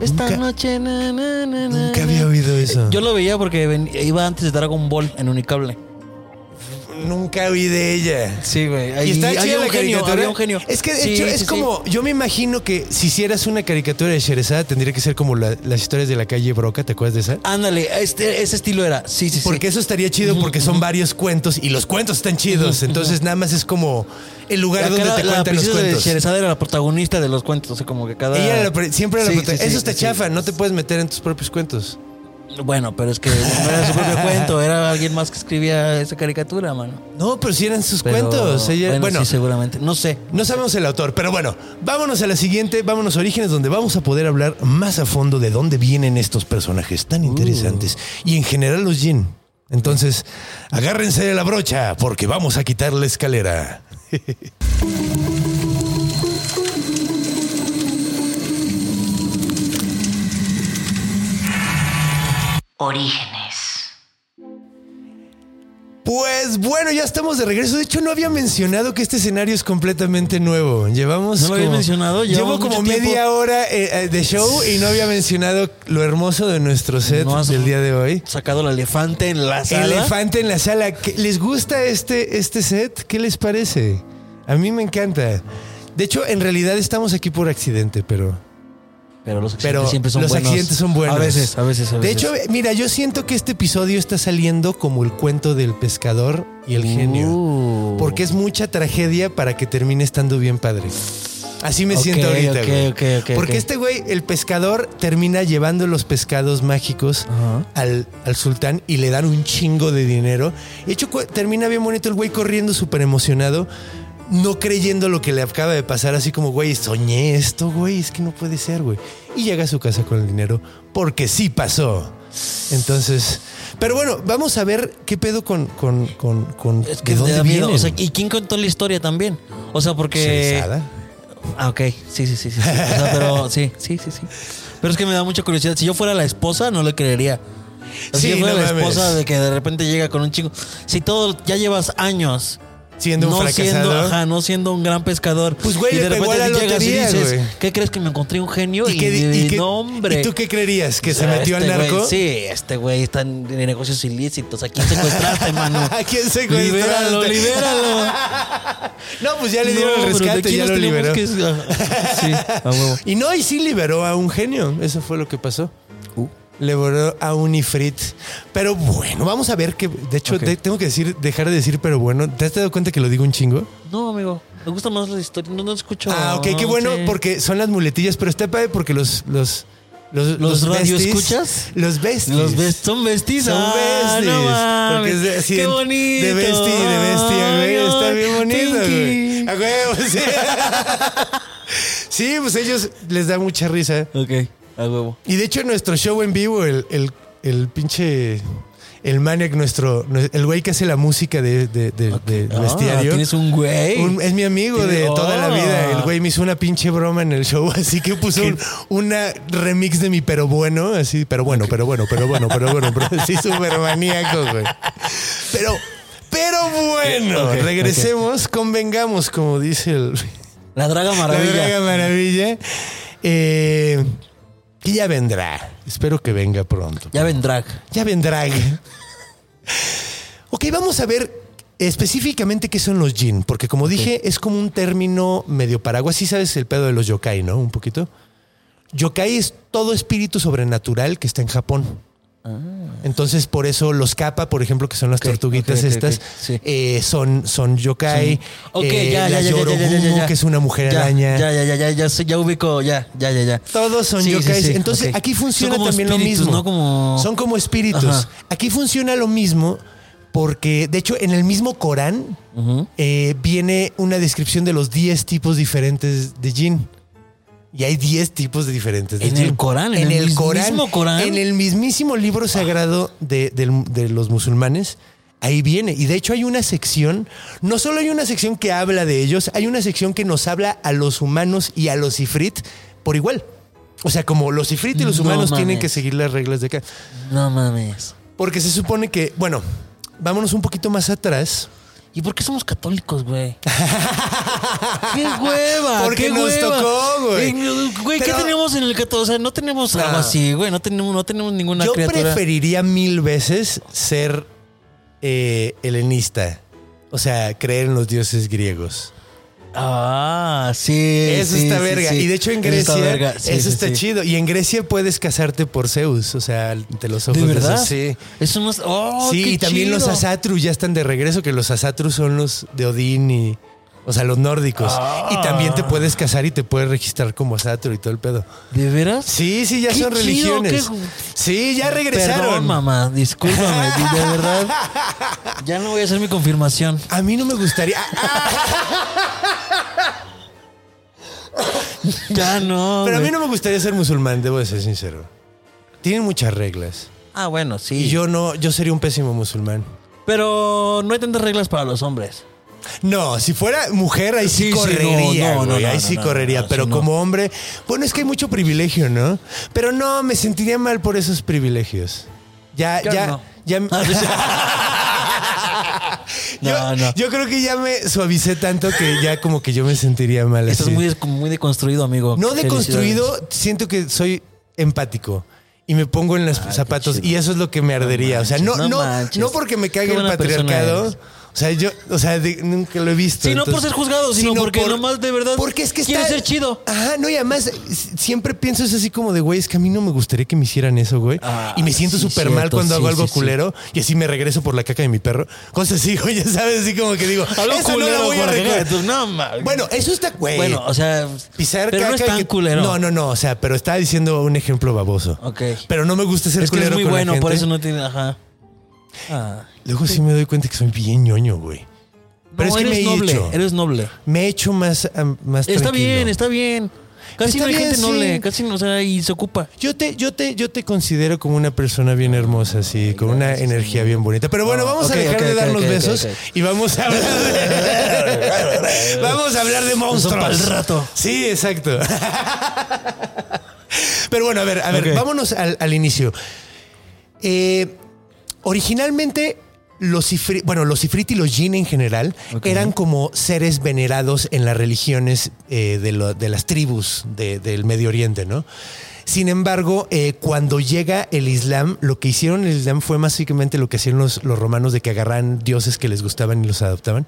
Esta Nunca- noche, na, na, na, na, Nunca había oído eso. Yo lo veía porque iba antes de Dragon Ball en Unicable. Nunca oí de ella. Sí, güey. Y está chida la caricatura. un genio. Es que de Sí, hecho sí, es sí. como, yo me imagino que si hicieras una caricatura de Sherezada tendría que ser como la- las historias de la calle Broca, ¿te acuerdas de esa? Ándale, este, ese estilo era. Sí, sí, sí. Porque eso estaría chido porque son varios cuentos y los cuentos están chidos. Entonces nada más es como el lugar donde te la cuentan los princesa de cuentos. Sherezada era la protagonista de los cuentos, o sea, como que cada... Ella era la pre- siempre era la Sí, prota- sí, sí, Eso está sí. chafa, no te puedes meter en tus propios cuentos. Bueno, pero es que no era su propio cuento, era alguien más que escribía esa caricatura, mano. No, pero sí eran sus Pero, cuentos. Ella- bueno, bueno, sí, seguramente. No sé. no sabemos el autor, pero bueno, vámonos a la siguiente, vámonos a Orígenes, donde vamos a poder hablar más a fondo de dónde vienen estos personajes tan interesantes y en general los Jin. Entonces, agárrense de la brocha porque vamos a quitar la escalera. Orígenes. Pues bueno, ya estamos de regreso. De hecho, no había mencionado que este escenario es completamente nuevo. Llevamos. ¿No lo habías como- mencionado? Llevo Llevamos como tiempo. media hora eh, eh, de show y no había mencionado lo hermoso de nuestro set No del día de hoy. Sacado el elefante en la sala. Elefante en la sala. ¿Qué- ¿Les gusta este, este set? ¿Qué les parece? A mí me encanta. De hecho, en realidad estamos aquí por accidente, pero. Pero los accidentes Pero siempre son los buenos. accidentes son buenos. A veces, a veces, a veces. De hecho, mira, yo siento que este episodio está saliendo como el cuento del pescador y el genio. Uh. Porque es mucha tragedia para que termine estando bien padre. Así me siento ahorita, güey. Porque este güey, el pescador, termina llevando los pescados mágicos al, al sultán y le dan un chingo de dinero. De hecho, termina bien bonito el güey corriendo súper emocionado, no creyendo lo que le acaba de pasar, así como, güey, soñé esto, güey, es que no puede ser, güey. Y llega a su casa con el dinero porque sí pasó. Entonces, pero bueno, vamos a ver qué pedo con, con, con, con Es que de dónde vienen. O sea, ¿y quién contó la historia también? O sea, porque. Sherezada. Ah, ok. Sí, sí, sí, sí. sí. O sea, pero sí, sí, sí, sí. Pero es que me da mucha curiosidad. Si yo fuera la esposa, no le creería. O sea, Sí, si yo fuera no la mames. esposa de que de repente llega con un chingo. Si todo ya llevas años. Siendo un no fracasado. siendo, ajá, no siendo un gran pescador. Pues, güey, y le de pegó a repente la llegas y dices, güey. ¿qué crees que me encontré un genio? Y, ¿Y, qué- y qué- no, hombre. ¿Y tú qué creerías? ¿Que se Ah, metió este al narco? güey, sí, este güey está en negocios ilícitos. ¿A quién secuestraste, mano? ¿A quién secuestraste? Libéralo, libéralo. No, pues ya le dieron No, el pero ¿de rescate, ya lo liberó. que- Ajá. Sí, a huevo. Y no, y sí liberó a un genio. Eso fue lo que pasó. Le voló a un ifrit. Pero bueno, vamos a ver que. De hecho, de- tengo que decir, dejar de decir, pero bueno. ¿Te has dado cuenta que lo digo un chingo? No, amigo. Me gustan más las historias. No, no escucho. Ah, ok, qué bueno, sí. porque son las muletillas, pero está padre porque los. Los, los, ¿Los radio besties- escuchas? Los besties. Los best son besties. Son Ah, besties. no mames. Porque es de- así Qué bonito. De bestie, de güey. Ay, Está bien bonito, Pinky. güey. A huevo, sí. sí, pues ellos les da mucha risa. Ok, a huevo. Y de hecho, en nuestro show en vivo, el, el, el pinche. El Maniac, nuestro. El güey que hace la música de, de, de- del Ah, bestiario. Tienes un güey. Un- es mi amigo de toda la Oh. vida. El güey me hizo una pinche broma en el show, así que puso un, una remix de mi pero bueno, así, pero bueno, pero bueno, pero bueno, pero bueno, pero así súper maníaco, güey. Pero, pero bueno, regresemos, convengamos, como dice el La Draga la Maravilla. Draga Maravilla. Eh, y ya vendrá. Espero que venga pronto. Ya vendrá. Ya vendrá. ok, vamos a ver específicamente qué son los jin, porque como dije, es como un término medio paraguas. Sí sabes el pedo de los yokai, ¿no? Un poquito. Yokai es todo espíritu sobrenatural que está en Japón. Entonces, por eso los kappa, por ejemplo, que son las Ah. Tortuguitas estas, sí. eh, son, son yokai. Ok, Eh, ya, la ya, Yorogumo, ya. que es una mujer Ya, araña. Ya, ya, ya, ya, ya, ubico, ya, ya, ya, ya. Todos son Sí, sí, yokais. sí, Entonces, aquí funciona también lo mismo. ¿no? Como- Son como espíritus. Ajá. Aquí funciona lo mismo porque, de hecho, en el mismo Corán eh, viene una descripción de los 10 tipos diferentes de jin. Y hay 10 tipos de diferentes de ¿En el Corán? ¿En el mismísimo Corán? En el mismísimo libro sagrado de, del- de los musulmanes. Ahí viene. Y de hecho hay una sección, no solo hay una sección que habla de ellos, hay una sección que nos habla a los humanos y a los ifrit por igual. O sea, como los ifrit y los No humanos tienen que seguir las reglas de acá. No mames. Porque se supone que, bueno, vámonos un poquito más atrás. ¿Y por qué somos católicos, güey? ¡Qué hueva! Porque qué nos hueva! tocó, güey. Eh, Güey, ¿qué tenemos en el católico? O sea, no tenemos algo así, güey. No tenemos, no tenemos ninguna Yo criatura. preferiría mil veces ser eh, helenista. O sea, creer en los dioses griegos. Ah, sí. Eso sí, está sí, verga. sí. Y de hecho en Eso Grecia, está eso está chido. Y en Grecia puedes casarte por Zeus, o sea, ante los ojos ¿De de verdad? Zeus. Sí. Eso no es. ¡Oh, sí, qué y también los! Asatru ya están de regreso, que los Asatru son los de Odín y. O sea, los nórdicos. Ah. Y también te puedes casar y te puedes registrar como Asatru y todo el pedo. ¿De veras? Sí, sí, ya Qué son chido, religiones. qué- Sí, ya regresaron. Perdón, mamá. Discúlpame. de verdad. Ya no voy a hacer mi confirmación. A mí no me gustaría. Ah, Ya no. Pero a mí no me gustaría ser musulmán, debo de ser sincero. Tienen muchas reglas. Ah, bueno, sí. Y yo no, yo sería un pésimo musulmán. Pero no hay tantas reglas para los hombres. No, si fuera mujer, ahí sí, correría, no, no, no, ahí no, sí no, correría. no, pero no. como hombre, bueno, es que hay mucho privilegio, ¿no? Pero no, me sentiría mal por esos privilegios. Ya, ya, no. ya. yo, No, no. yo creo que ya me suavicé tanto que ya como que yo me sentiría mal. Estás así. muy, muy deconstruido, amigo. No deconstruido, siento que soy empático. Y me pongo en los zapatos. Y eso es lo que me ardería. o sea, no, no, no no porque me cague el patriarcado. O sea, yo, o sea, de- nunca lo he visto. Sí, no por ser juzgado, sino porque nomás de verdad Porque es que quiere está- ser chido. Ajá, no, y además siempre pienso es así como de, güey, es que a mí no me gustaría que me hicieran eso, güey. Ah, y me siento sí, súper mal cuando sí, hago algo sí, culero y así me regreso por la caca de mi perro. Cosas así, güey, ya sabes, así como que digo, Algo no la culero voy a por acá. Tú, No, Bueno, eso está, güey. Bueno, o sea. Pisar pero no es caca tan que- culero. No, no, no. O sea, pero estaba diciendo un ejemplo baboso. Ok. Pero no me gusta ser Es que es culero muy con la bueno, por eso no tiene. Ajá. Ah. Luego sí me doy cuenta que soy bien ñoño, güey. Pero No, es que me eres he noble, hecho. eres noble. Me he hecho más, am, más Está tranquilo. bien, está bien. Casi Está no hay bien, gente noble, sí. casi no, o sea, y se ocupa. Yo te, yo te, yo te considero como una persona bien hermosa, así, con una energía bien bonita. Pero bueno, vamos a dejar de darnos besos y vamos a hablar de, vamos a hablar de monstruos. pa'l rato. Sí, exacto. Pero bueno, a ver, a ver, vámonos al, al inicio. Eh, originalmente los ifrit, bueno, los ifrit y los jin en general eran como seres venerados en las religiones eh, de, lo- de las tribus de- del Medio Oriente, ¿no? Sin embargo, eh, cuando llega el Islam, lo que hicieron el Islam fue básicamente lo que hacían los, los romanos de que agarran dioses que les gustaban y los adoptaban.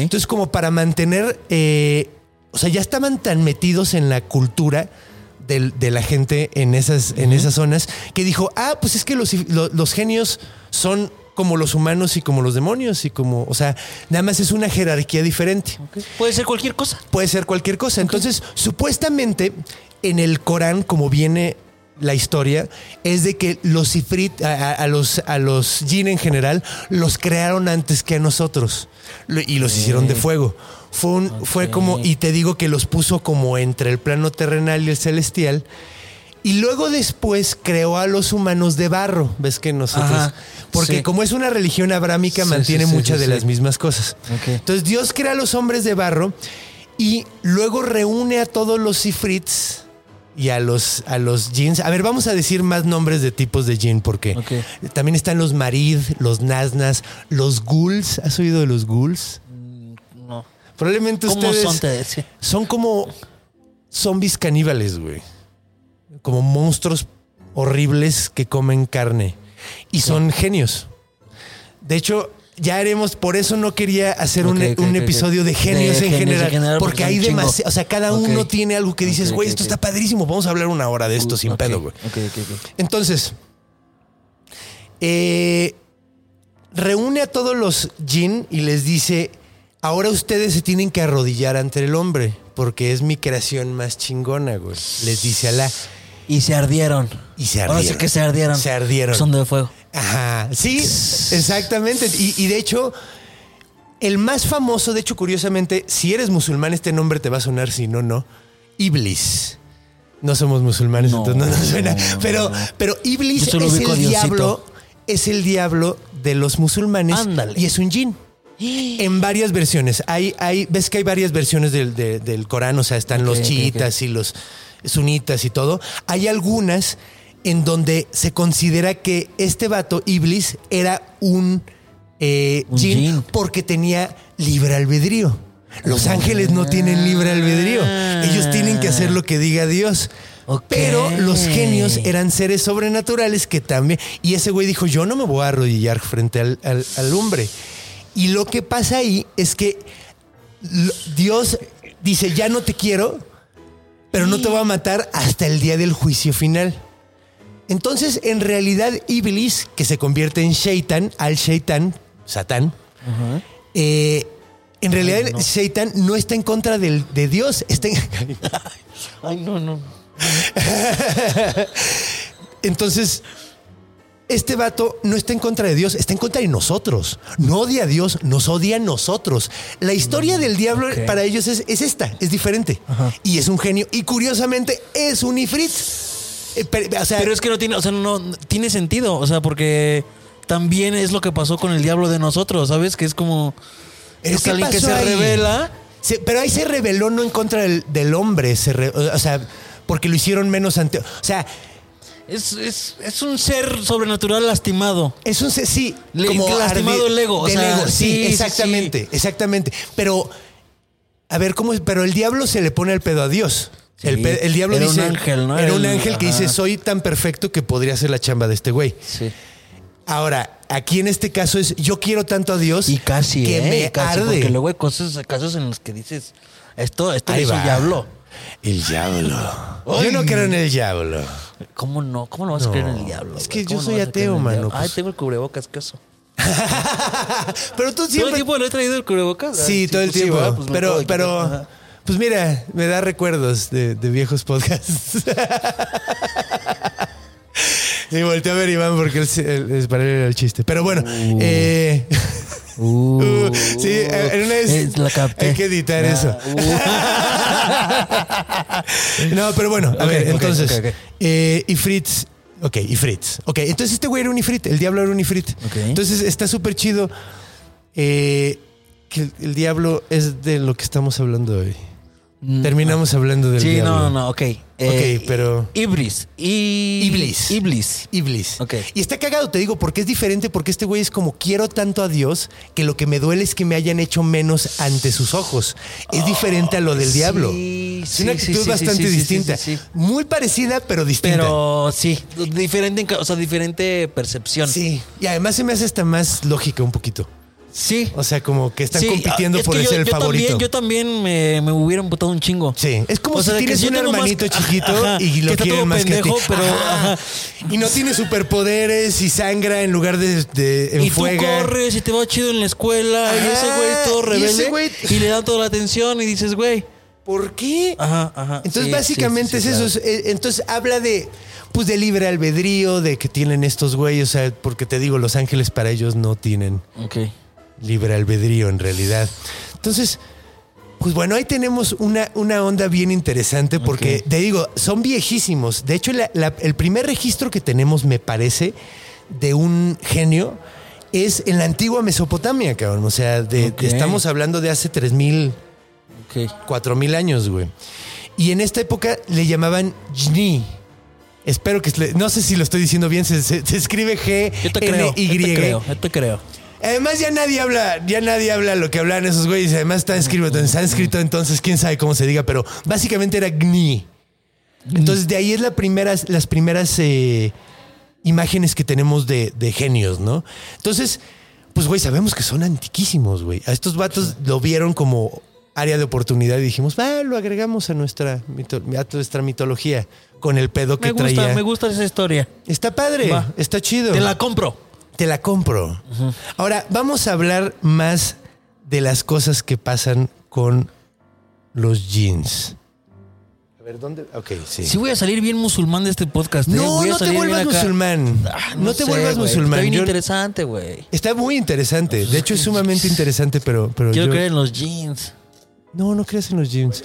Entonces, como para mantener, eh, o sea, ya estaban tan metidos en la cultura del- de, la gente en esas, en esas zonas que dijo, ah, pues es que los, lo- los genios son como los humanos y como los demonios y como, o sea, nada más es una jerarquía diferente. Puede ser cualquier cosa. Puede ser cualquier cosa. Entonces, supuestamente en el Corán, como viene la historia, es de que los ifrit, a, a- a los, a los jinn en general, los crearon antes que a nosotros y los hicieron de fuego. Fue, un- fue como, y te digo que los puso como entre el plano terrenal y el celestial. Y luego después creó a los humanos de barro. ¿Ves que nosotros? Ajá, porque sí. como es una religión abrámica, Sí, mantiene sí, muchas de las mismas cosas. Entonces Dios crea a los hombres de barro y luego reúne a todos los ifrits y a los, a los jinns. A ver, vamos a decir más nombres de tipos de jinn porque también están los marid, los naznas, los ghouls. ¿Has oído de los ghouls? No. Probablemente ¿Cómo ustedes son? Te son como zombies caníbales, güey. Como monstruos horribles que comen carne. Y son genios. De hecho, ya haremos, por eso no quería hacer un, episodio de genios, De en, genios en general, porque hay demasiado. O sea, cada uno tiene algo que dices, güey, esto está padrísimo. Vamos a hablar una hora de esto sin pedo, güey. Ok, ok, ok. Entonces, eh, reúne a todos los jinn y les dice, ahora ustedes se tienen que arrodillar ante el hombre, porque es mi creación más chingona, güey. Les dice Alá. Y se ardieron. Y se Ahora sí ardieron. que se ardieron. Se ardieron. Son de fuego. Ajá, sí, exactamente. Y, y de hecho, el más famoso, de hecho, curiosamente, si eres musulmán, este nombre te va a sonar, si no, no. Iblis. No somos musulmanes, No, entonces no nos suena. no, pero, pero Iblis es el diablo. Es el diablo de los musulmanes. Ándale. Y es un jin. En varias versiones. Hay, hay, ves que hay varias versiones del, de- del Corán, o sea, están los chiitas y los sunitas y todo. Hay algunas en donde se considera que este vato, Iblis, era un, eh, Un jin jin. porque tenía libre albedrío. Los ángeles no tienen libre albedrío. Ellos tienen que hacer lo que diga Dios. Pero los genios eran seres sobrenaturales que también. Y ese güey dijo: Yo no me voy a arrodillar frente al, al- al hombre. Y lo que pasa ahí es que Dios dice: Ya no te quiero, pero no te voy a matar hasta el día del juicio final. Entonces, en realidad, Iblis, que se convierte en Shaitan, al Shaitan, Satán, eh, en realidad, Shaitan no está en contra del- de Dios, está en- Ay, no, no. Entonces, este vato no está en contra de Dios, está en contra de nosotros. No odia a Dios, nos odia a nosotros. La historia del diablo para ellos es, es esta, es diferente. Y es un genio. Y curiosamente es un ifrit. Eh, pero, o sea, Pero es que no tiene, o sea, no tiene sentido, o sea, porque también es lo que pasó con el diablo de nosotros, ¿sabes? Que es como ¿Pero es alguien que se ahí? revela. se- pero ahí se rebeló no en contra del, del hombre, se re- o sea, porque lo hicieron menos ante. O sea, Es, es, es un ser sobrenatural lastimado. Es un se- sí, Le- como que lastimado el ego, o del sea, ego, sí, sí, sí, exactamente, exactamente. Pero a ver cómo es, pero el diablo se le pone el pedo a Dios. Sí, el, el diablo era un ángel, ¿no? Era un el- ángel que ajá. dice, soy tan perfecto que podría hacer la chamba de este güey. Sí. Ahora, aquí en este caso es, yo quiero tanto a Dios Y casi, que ¿eh? me casi, arde. Porque luego hay cosas, casos en los que dices, esto, esto es el diablo. El diablo. Yo no creo en el diablo. ¿Cómo no? ¿Cómo no vas a creer en el diablo? es que yo ¿Cómo no soy ateo, mano, diablo? Ay, pues. tengo el cubrebocas, ¿qué eso? Pero tú ¿Todo el siempre... tiempo le he traído el cubrebocas? Sí, Ay, todo el pues sí, tiempo. Pues lo pero, pero, Ajá. pues mira, me da recuerdos de, de viejos podcasts. Sí, volteé a ver Iván porque él, él- es para él era el chiste. Pero bueno, eh, Uh, uh, sí, en una vez eh, la capté. hay que editar Ah, eso. uh. No, pero bueno, a ver, ok, entonces, ok, ok. eh, Ifrit, ok, Ifrit. Ok, entonces este güey era un Ifrit, el diablo era un Ifrit. Entonces está súper chido eh, que el, el diablo es de lo que estamos hablando hoy. Terminamos hablando del Mm, Sí, diablo. no, no, no, ok. Eh, pero- Iblis. Iblis. Iblis. Iblis. Ok. Y está cagado, te digo, porque es diferente, porque este güey es como quiero tanto a Dios que lo que me duele es que me hayan hecho menos ante sus ojos. Es diferente a lo del sí, diablo. sí, es una sí, actitud sí, sí, bastante sí, sí, distinta. sí, sí. Muy parecida, pero distinta. Pero sí, diferente, o sea, diferente percepción. Sí. Y además se me hace hasta más lógica un poquito. Sí. O sea, como que están Sí, compitiendo es por ser el yo favorito. También, yo también me, me hubiera emputado un chingo. Sí, es como O si tienes un más- hermanito chiquito Ajá, y lo quieren más pendejo, que a ti. pero, ajá. Y no tiene superpoderes y sangra en lugar de, de Y tú enfuega. corres y te va chido en la escuela y ese güey todo y rebelde ese güey- y le dan toda la atención y dices, güey. ¿Por qué? Ajá, ajá. Entonces, Sí, básicamente sí, es eso. es- eh, Entonces, habla de, pues, de libre albedrío, de que tienen estos güeyes. O sea, porque te digo, Los Ángeles para ellos no tienen. Ok. Libre albedrío en realidad. Entonces, pues bueno, ahí tenemos una, una onda bien interesante porque, te digo, son viejísimos. De hecho, la- la- el primer registro que tenemos, me parece, de un genio es en la antigua Mesopotamia, cabrón. O sea, de, estamos hablando de hace 3000, Ok. 4000 años, güey. Y en esta época le llamaban Jni. Espero que... No sé si lo estoy diciendo bien. Se, se- se escribe G, Yo te creo. Yo te creo. Yo te creo. Además ya nadie habla, ya nadie habla lo que hablan esos güeyes. Además está escrito en sánscrito, entonces quién sabe cómo se diga, pero básicamente era Gni. Entonces de ahí es la las primeras eh, imágenes que tenemos de, de genios, ¿no? Entonces, pues güey, sabemos que son antiquísimos, güey. A estos vatos lo vieron como área de oportunidad y dijimos, va, lo agregamos a nuestra, mito- a nuestra mitología con el pedo que Me gusta, traía. me gusta esa historia. Está padre, Va. está chido. Te la compro. Te la compro. Ahora, vamos a hablar más de las cosas que pasan con los jeans. A ver, ¿dónde? Ok, sí. Sí voy a salir bien musulmán de este podcast. ¿eh? no, Voy a no te salir bien vuelvas acá. musulmán. Ah, no, te sé, vuelvas güey. musulmán. Está bien Yo- interesante, güey. está muy interesante. De hecho, es sumamente interesante, pero, pero Quiero yo- creer en los jeans. No, no creas en los jeans.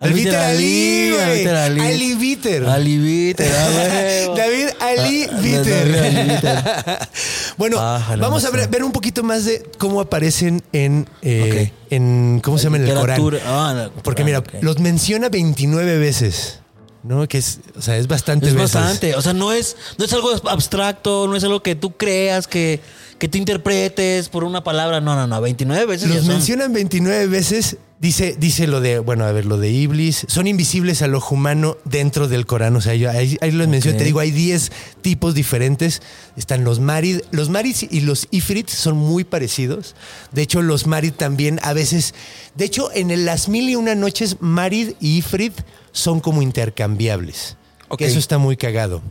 Albiter Ali, güey. Ali. Viter. Ali Viter, ah. David Ali Ah, Viter. David Ali Viter. bueno, Bájale, vamos a ver, un poquito más de cómo aparecen en, eh, en ¿cómo se llama? En el Corán. Ah, Porque mira, los menciona 29 veces. ¿No? Que es, o sea, es bastante Es veces. bastante. O sea, no es, no es algo abstracto, no es algo que tú creas, que, que tú interpretes por una palabra. No, no, no. 29 veces. ya Los son. mencionan 29 veces. Dice, dice lo de, bueno, a ver, lo de Iblis. Son invisibles al ojo humano dentro del Corán. O sea, yo ahí, ahí los menciono. Te digo, hay 10 tipos diferentes. Están los Marid. Los Marid y los Ifrit son muy parecidos. De hecho, los Marid también a veces. De hecho, en el- las mil y una noches, Marid y Ifrit son como intercambiables. Eso está muy cagado.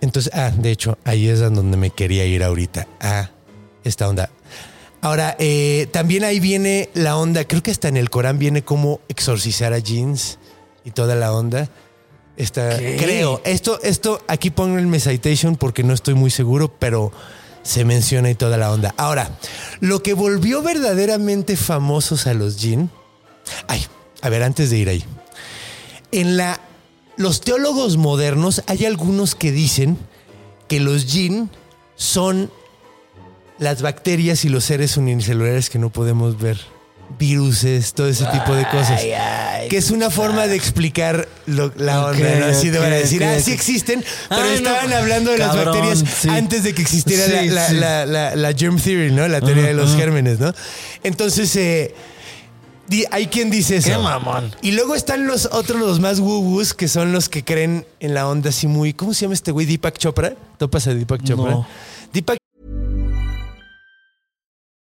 Entonces, ah, de hecho, ahí es a donde me quería ir ahorita. Ah, esta onda. Ahora, eh, también ahí viene la onda, creo que hasta en el Corán viene cómo exorcizar a jeans y toda la onda. ¿Qué? creo. Esto, esto, aquí pongo el citation porque no estoy muy seguro, pero se menciona y toda la onda. Ahora, lo que volvió verdaderamente famosos a los jinn. Ay, a ver, antes de ir ahí. En la. Los teólogos modernos hay algunos que dicen que los jinn son las bacterias y los seres unicelulares que no podemos ver. Viruses, todo ese tipo de cosas. que es una forma de explicar lo- la onda, ¿no? Así de ok, van a decir, ok, ah, sí existen, pero Ay, no. estaban hablando de las bacterias sí. antes de que existiera la- Sí, la, sí. la- la- la germ theory, ¿no? La teoría de los gérmenes, ¿no? Entonces, eh, hay quien dice eso. Qué mamón. Y luego están los otros, los más woo que son los que creen en la onda así muy. ¿Cómo se llama este güey? Deepak Chopra. ¿Topas a Deepak Chopra? No. Deepak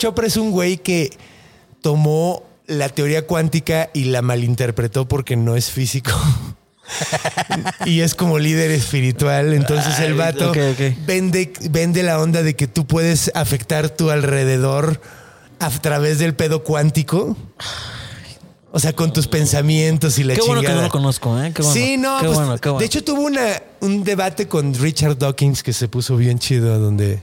Chopra es un güey que tomó la teoría cuántica y la malinterpretó porque no es físico. y es como líder espiritual. Entonces el vato. Vende, vende la onda de que tú puedes afectar tu alrededor a través del pedo cuántico. O sea, con tus pensamientos y la Qué bueno que chingada. no lo conozco, ¿eh? Qué bueno. Sí, no, Qué pues, bueno, qué bueno. de hecho tuvo una, un debate con Richard Dawkins que se puso bien chido donde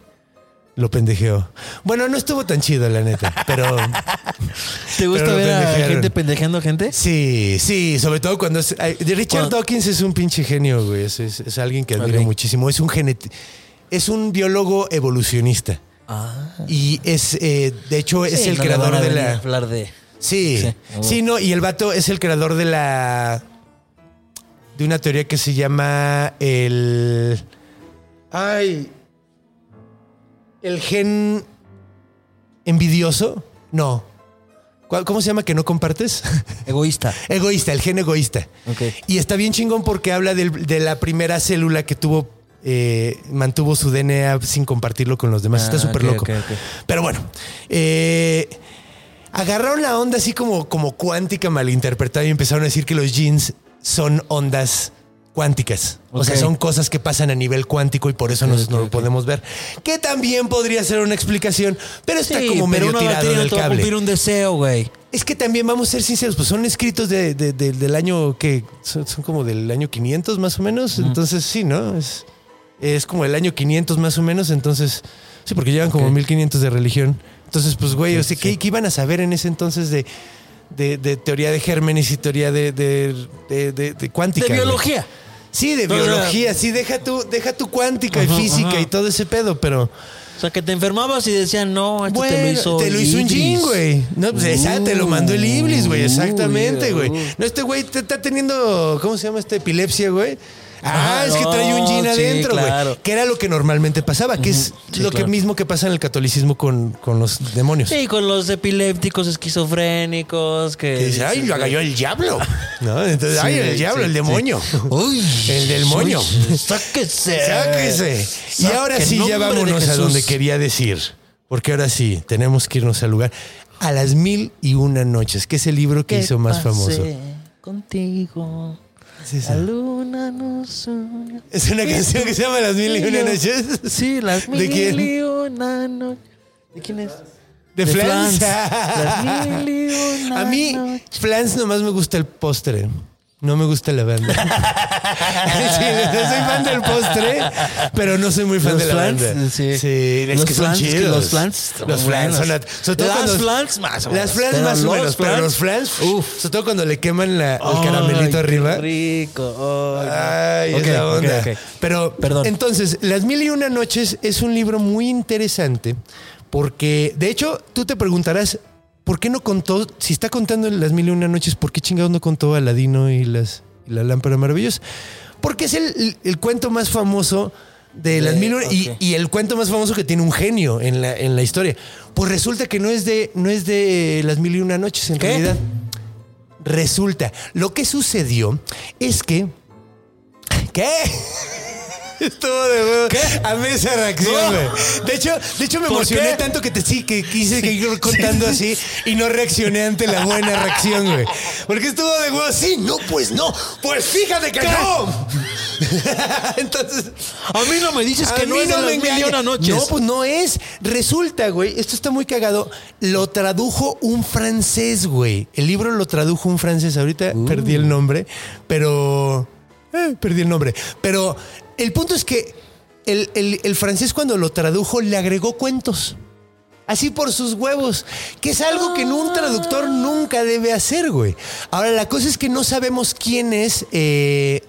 lo pendejeó. Bueno, no estuvo tan chido, la neta, pero ¿Te gusta pero ver a gente pendejeando gente? sí, sí, sobre todo cuando es... Richard Dawkins es un pinche genio, güey. Es, es- es alguien que admiro muchísimo. Es un genet... es un biólogo evolucionista. Y es, eh, de hecho, es Ah. El no creador de la. hablar de. Sí, Sí. sí, no, y el vato es el creador de la. de una teoría que se llama el. Ay. El gen envidioso. No. ¿Cuál- ¿Cómo se llama que no compartes? Egoísta. egoísta, el gen egoísta. Ok. Y está bien chingón porque habla de la primera célula que tuvo, eh, mantuvo su DNA sin compartirlo con los demás. está Ah, súper loco. Pero bueno, eh, agarraron la onda así como, como cuántica malinterpretada y empezaron a decir que los jeans son ondas cuánticas. O sea, son cosas que pasan a nivel cuántico y por eso nos- ok, no lo podemos ver. Que también podría ser una explicación, pero está Sí, como pero medio una tirado del cable. cumplir un deseo, güey. Es que también vamos a ser sinceros, pues son escritos de, de- de- del año que son, son como del año 500 más o menos. Entonces, sí, ¿no? Es, es como el año 500 más o menos. Entonces, sí, porque llevan como Ok. 1500 de religión. Entonces, pues, güey, o sea, ¿qué, qué iban a saber en ese entonces de, de- de teoría de gérmenes y teoría de, de, de- de- de cuántica? De güey? Sí, de biología. Sí, deja tu, deja tu cuántica y Ajá, física ajá. y todo ese pedo, pero. O sea, que te enfermabas y decían, no, esto Bueno, te lo hizo. te lo hizo un jean, güey. No, pues esa te lo mandó el Iblis, güey. Uh, Exactamente, güey. uh. No, este güey te está teniendo, ¿cómo se llama esta epilepsia, güey? Ah, es que trae un jean adentro, güey. claro. Que era lo que normalmente pasaba, que es Sí, lo que mismo que pasa en el catolicismo con, con los demonios. Sí, con los epilépticos esquizofrénicos que. Que dice, ay, lo agarró el diablo. ¿No? Entonces, ay, el diablo, sí, el demonio. Uy, El del moño. Sáquese. Sáquese. Y ahora sí, ya vámonos a donde quería decir. Porque ahora sí, tenemos que irnos al lugar. A las mil y una noches, que es el libro que hizo más famoso. Contigo. Es esa. La luna nos une. Es una canción que se llama Las mil y una noches. Sí, las ¿De mil quién? y una noches. ¿De quién es? De, De Flans. Flans. Las mil y una A mí, noches. Flans nomás me gusta el postre. No me gusta la banda. sí, yo soy fan del postre, pero no soy muy fan Los de la Flans, banda. sí. es Los que son Flans, es que chidos. los Flans Los Flans son sobre todo Las Flans más o Las menos, Flans pero más o menos, pero Flans, los Flans, uf. sobre todo cuando le queman la- el Ay, caramelito qué arriba. rico. Ay, no. Ay, Ok, esa ok, onda. Pero, Perdón. entonces, Las Mil y Una Noches es un libro muy interesante porque, de hecho, tú te preguntarás, ¿por qué no contó, si está contando Las Mil y Una Noches, ¿por qué chingados no contó Aladino y, las, y la lámpara maravillosa? Porque es el, el- cuento más famoso de Las De- Mil y Una y, y el cuento más famoso que tiene un genio en la, en la historia. Pues resulta que no es de, no es de Las Mil y Una Noches, en ¿Qué? realidad. Resulta, lo que sucedió es que. ¿Qué? Estuvo de huevo. ¿Qué? Amé esa reacción, No. güey. De hecho, de hecho me ¿Por emocioné qué? tanto que te sí, que quise que ir contando así y no reaccioné ante la buena reacción, güey. Porque estuvo de huevo. Sí, no, pues no. Pues fíjate que no. Entonces. A mí no me dices que A no mí es las me mil y engaña. una noches. No, pues no es. Resulta, güey, esto está muy cagado. Lo tradujo un francés, güey. El libro lo tradujo un francés. Ahorita Uh. perdí el nombre, pero... eh, perdí el nombre. Pero el punto es que el, el- el francés cuando lo tradujo le agregó cuentos. Así por sus huevos, que es algo que un traductor nunca debe hacer, güey. Ahora, la cosa es que no sabemos quién es eh,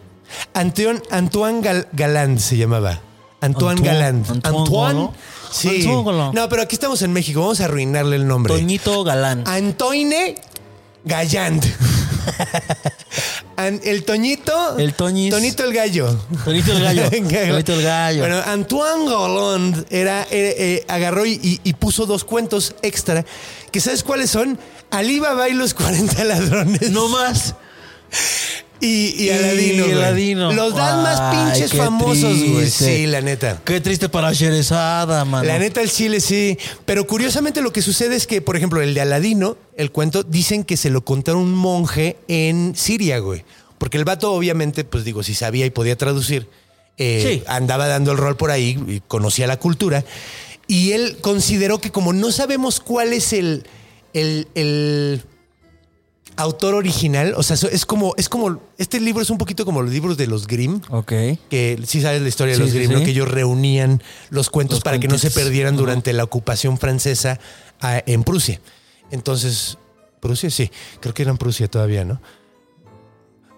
Antoine, Antoine Gal- se llamaba. Antoine, Antoine- Galland. Antoine Galland. Sí. Antoine. No, pero aquí estamos en México, vamos a arruinarle el nombre. Toñito Galán. Antoine Galland. El Toñito. El Toñis. Tonito el gallo. Tonito el gallo. Tonito el gallo. Bueno, Antoine Galland era, eh, eh, agarró y puso dos cuentos extra. Que ¿sabes cuáles son? Alibaba y los 40 ladrones. no más. Y, y Aladino. Y. Aladino. Los dan más pinches famosos, güey. Sí, la neta. Qué triste para Sherezada, mano. La neta, el chile sí. Pero curiosamente lo que sucede es que, por ejemplo, el de Aladino, el cuento, dicen que se lo contaron un monje en Siria, güey. Porque el vato, obviamente, pues digo, si sabía y podía traducir, eh, Sí. andaba dando el rol por ahí, y conocía la cultura. Y él consideró que como no sabemos cuál es el, el, el autor original, o sea, es como, es como, este libro es un poquito como los libros de los Grimm Ok. que sí sabes la historia de Sí, los sí, Grimm, ¿no? sí. que ellos reunían los cuentos Los para que no se perdieran durante la ocupación francesa ah, en Prusia. Entonces, Prusia, sí, creo que eran Prusia todavía, ¿no?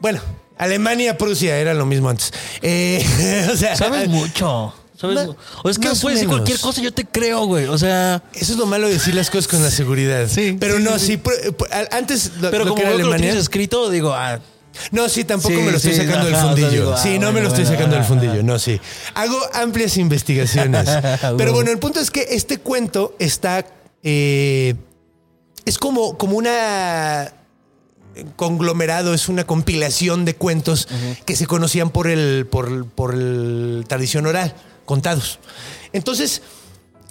Bueno, Alemania, Prusia, era lo mismo antes. Eh, o sea, Sabes mucho. ¿Sabes? Ma- o es que puedes decir cualquier cosa, yo te creo, güey. O sea, Eso es lo malo de decir las cosas con la seguridad. Sí, Pero sí, no, sí, sí. al- antes lo, pero lo como que era lo tienes escrito, digo, ah, No, sí, tampoco Sí, me lo estoy sí, sacando del ajá, o sea, fundillo. digo, ah, sí, no me bueno, lo estoy bueno, sacando del fundillo. No, sí. Hago amplias investigaciones. Pero Bueno. el punto es que este cuento está. eh, es como, como una conglomerado, es una compilación de cuentos que se conocían por el, por, por el tradición oral, contados. Entonces,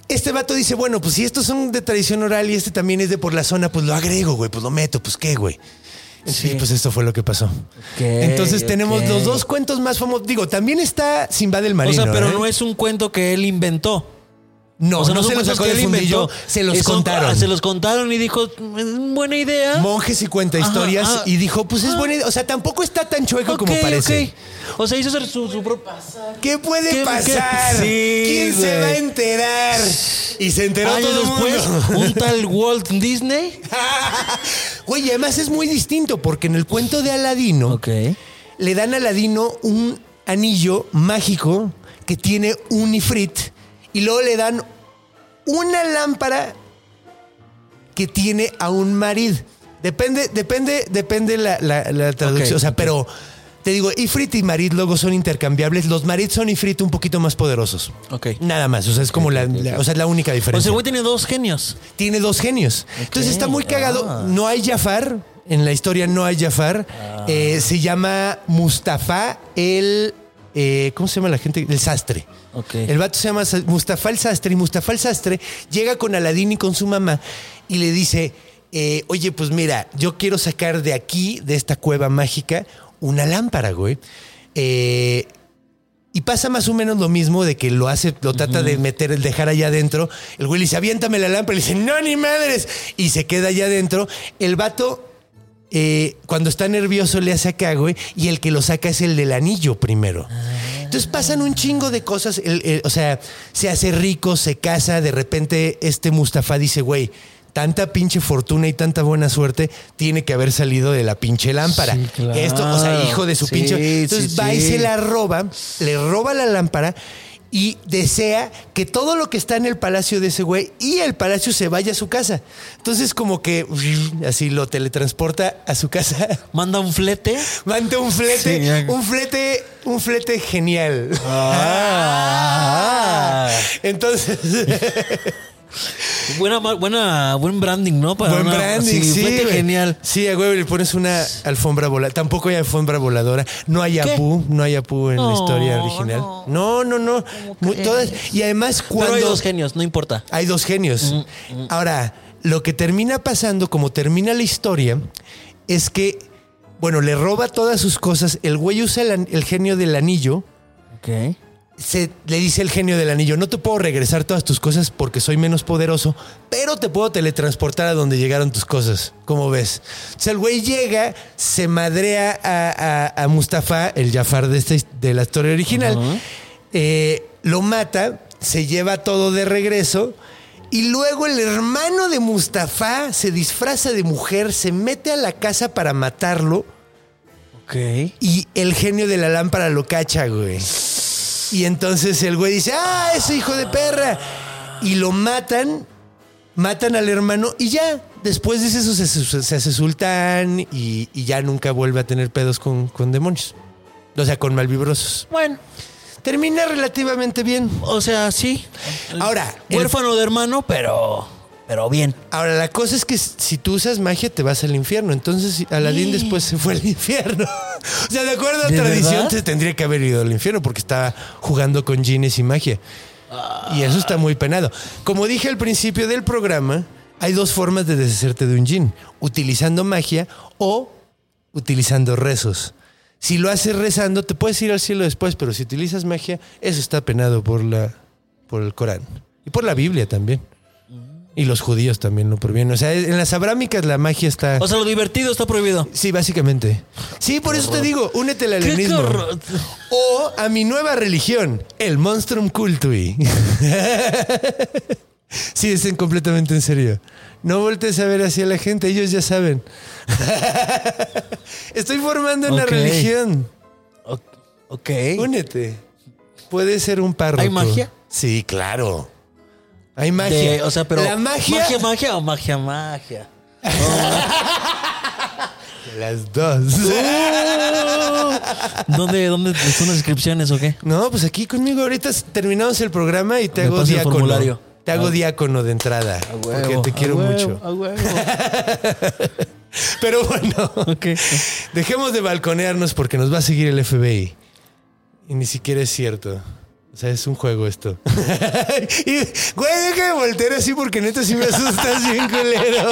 este vato dice, bueno, pues si estos son de tradición oral y este también es de por la zona, pues lo agrego, güey, pues lo meto, pues qué, güey. Sí, Sí. pues esto fue lo que pasó. Entonces tenemos los dos cuentos más famosos. Digo, también está Simba del Marino. o sea, pero ¿eh? no es un cuento que él inventó. No, o sea, no, se los sacó del fundillo, se los son- contaron. Se los contaron y dijo, "Mm, buena idea. Monjes y cuenta historias Ajá, y dijo, pues es Ah. buena idea. O sea, tampoco está tan chueco como parece. O sea, hizo su, su propio... ¿Qué puede ¿Qué- pasar? qué? Sí, ¿Quién se va a enterar? Y se enteró Años todo el después, mundo. un tal Walt Disney. Güey, y además es muy distinto porque en el cuento de Aladino le dan a Aladino un anillo mágico que tiene un ifrit y luego le dan una lámpara que tiene a un marid. Depende, depende, depende la, la- la traducción. O sea, pero te digo, ifrit y marid luego son intercambiables. Los marid son ifrit un poquito más poderosos. Ok. Nada más. O sea, es como la, la- o sea, es la única O sea, diferencia el güey tiene dos genios. tiene dos genios. Entonces está muy cagado. No hay Jafar. En la historia no hay Jafar. Eh, se llama Mustafa el. eh, ¿Cómo se llama la gente? El sastre. Ok. El vato se llama Mustafa el sastre. Y Mustafa el sastre llega con Aladín y con su mamá y le dice: eh, Oye, pues mira, yo quiero sacar de aquí, de esta cueva mágica, una lámpara, güey. Eh, y pasa más o menos lo mismo de que lo hace, lo trata de meter, el dejar allá adentro. El güey le dice, aviéntame la lámpara. Le dice, no, ni madres. Y se queda allá adentro. El vato, eh, cuando está nervioso, le hace acá, güey. Y el que lo saca es el del anillo primero. Entonces pasan un chingo de cosas. El- el- o sea, se hace rico, se casa. De repente, este Mustafa dice, güey. Tanta pinche fortuna y tanta buena suerte tiene que haber salido de la pinche lámpara. Sí, claro. Esto, o sea, hijo de su Sí, pinche. Entonces sí, va y se la roba, le roba la lámpara y desea que todo lo que está en el palacio de ese güey y el palacio se vaya a su casa. Entonces como que así lo teletransporta a su casa. Manda un flete. Manda un flete, Sí, un flete, un flete genial. Ah. Entonces, Buena, buena, buen branding, ¿no? Para buen una- branding, sí, güey. genial. Sí, a güey, le pones una alfombra voladora. Tampoco hay alfombra voladora. No hay ¿Qué? Apu, no hay Apu en la No, historia original. No, no, no. Todas, y además cuando Pero hay dos genios, no importa. Hay dos genios. Ahora, lo que termina pasando, como termina la historia, es que, bueno, le roba todas sus cosas. El güey usa el, el genio del anillo. Ok. Se, le dice el genio del anillo, no te puedo regresar todas tus cosas porque soy menos poderoso, pero te puedo teletransportar a donde llegaron tus cosas. ¿Cómo ves? O sea, el güey llega, se madrea a, a- a Mustafa, el Jafar de, his- de la historia original, eh, lo mata, se lleva todo de regreso. Y luego el hermano de Mustafa se disfraza de mujer, se mete a la casa para matarlo. Ok. Y el genio de la lámpara lo cacha, güey. Y entonces el güey dice, ah, ese hijo de perra. Y lo matan, matan al hermano y ya. Después de eso se, se- hace sultán y, y ya nunca vuelve a tener pedos con, con demonios. O sea, con malvibrosos. Bueno, Termina relativamente bien. o sea, sí. Ahora, el- Huérfano de hermano, pero. Pero bien. Ahora, la cosa es que si tú usas magia, te vas al infierno. Entonces, Aladín después se fue al infierno. o sea, de acuerdo a ¿De tradición, verdad? se tendría que haber ido al infierno porque estaba jugando con jeans y magia. Y eso está muy penado. Como dije al principio del programa, hay dos formas de deshacerte de un jin: utilizando magia o utilizando rezos. Si lo haces rezando, te puedes ir al cielo después, pero si utilizas magia, eso está penado por, la, por el Corán. Y por la Biblia también. Y los judíos también lo provienen. O sea, en las abrámicas la magia está... O sea, lo divertido está prohibido. sí, básicamente. Sí, por eso te digo, únete al ¿Qué helenismo. O a mi nueva religión, el Monstrum Cultui. sí, estén completamente en serio. No voltees a ver hacia la gente, ellos ya saben. Estoy formando una religión. Ok. Únete. Puede ser un párroco. ¿Hay magia? Sí, claro. Hay magia. De- o sea, pero. La magia. ¿Magia, magia o magia, magia? Las dos. ¿Dónde, dónde son las inscripciones o qué? No, pues aquí conmigo ahorita terminamos el programa y te Me hago pasa el diácono. formulario. Te hago Ah. diácono de entrada. porque te A quiero huevo, mucho. a huevo. Pero bueno, Ok. dejemos de balconearnos porque nos va a seguir el FBI. Y ni siquiera es cierto. O sea, es un juego esto. y, güey, deja de voltear así porque neta sí me asustas bien culero.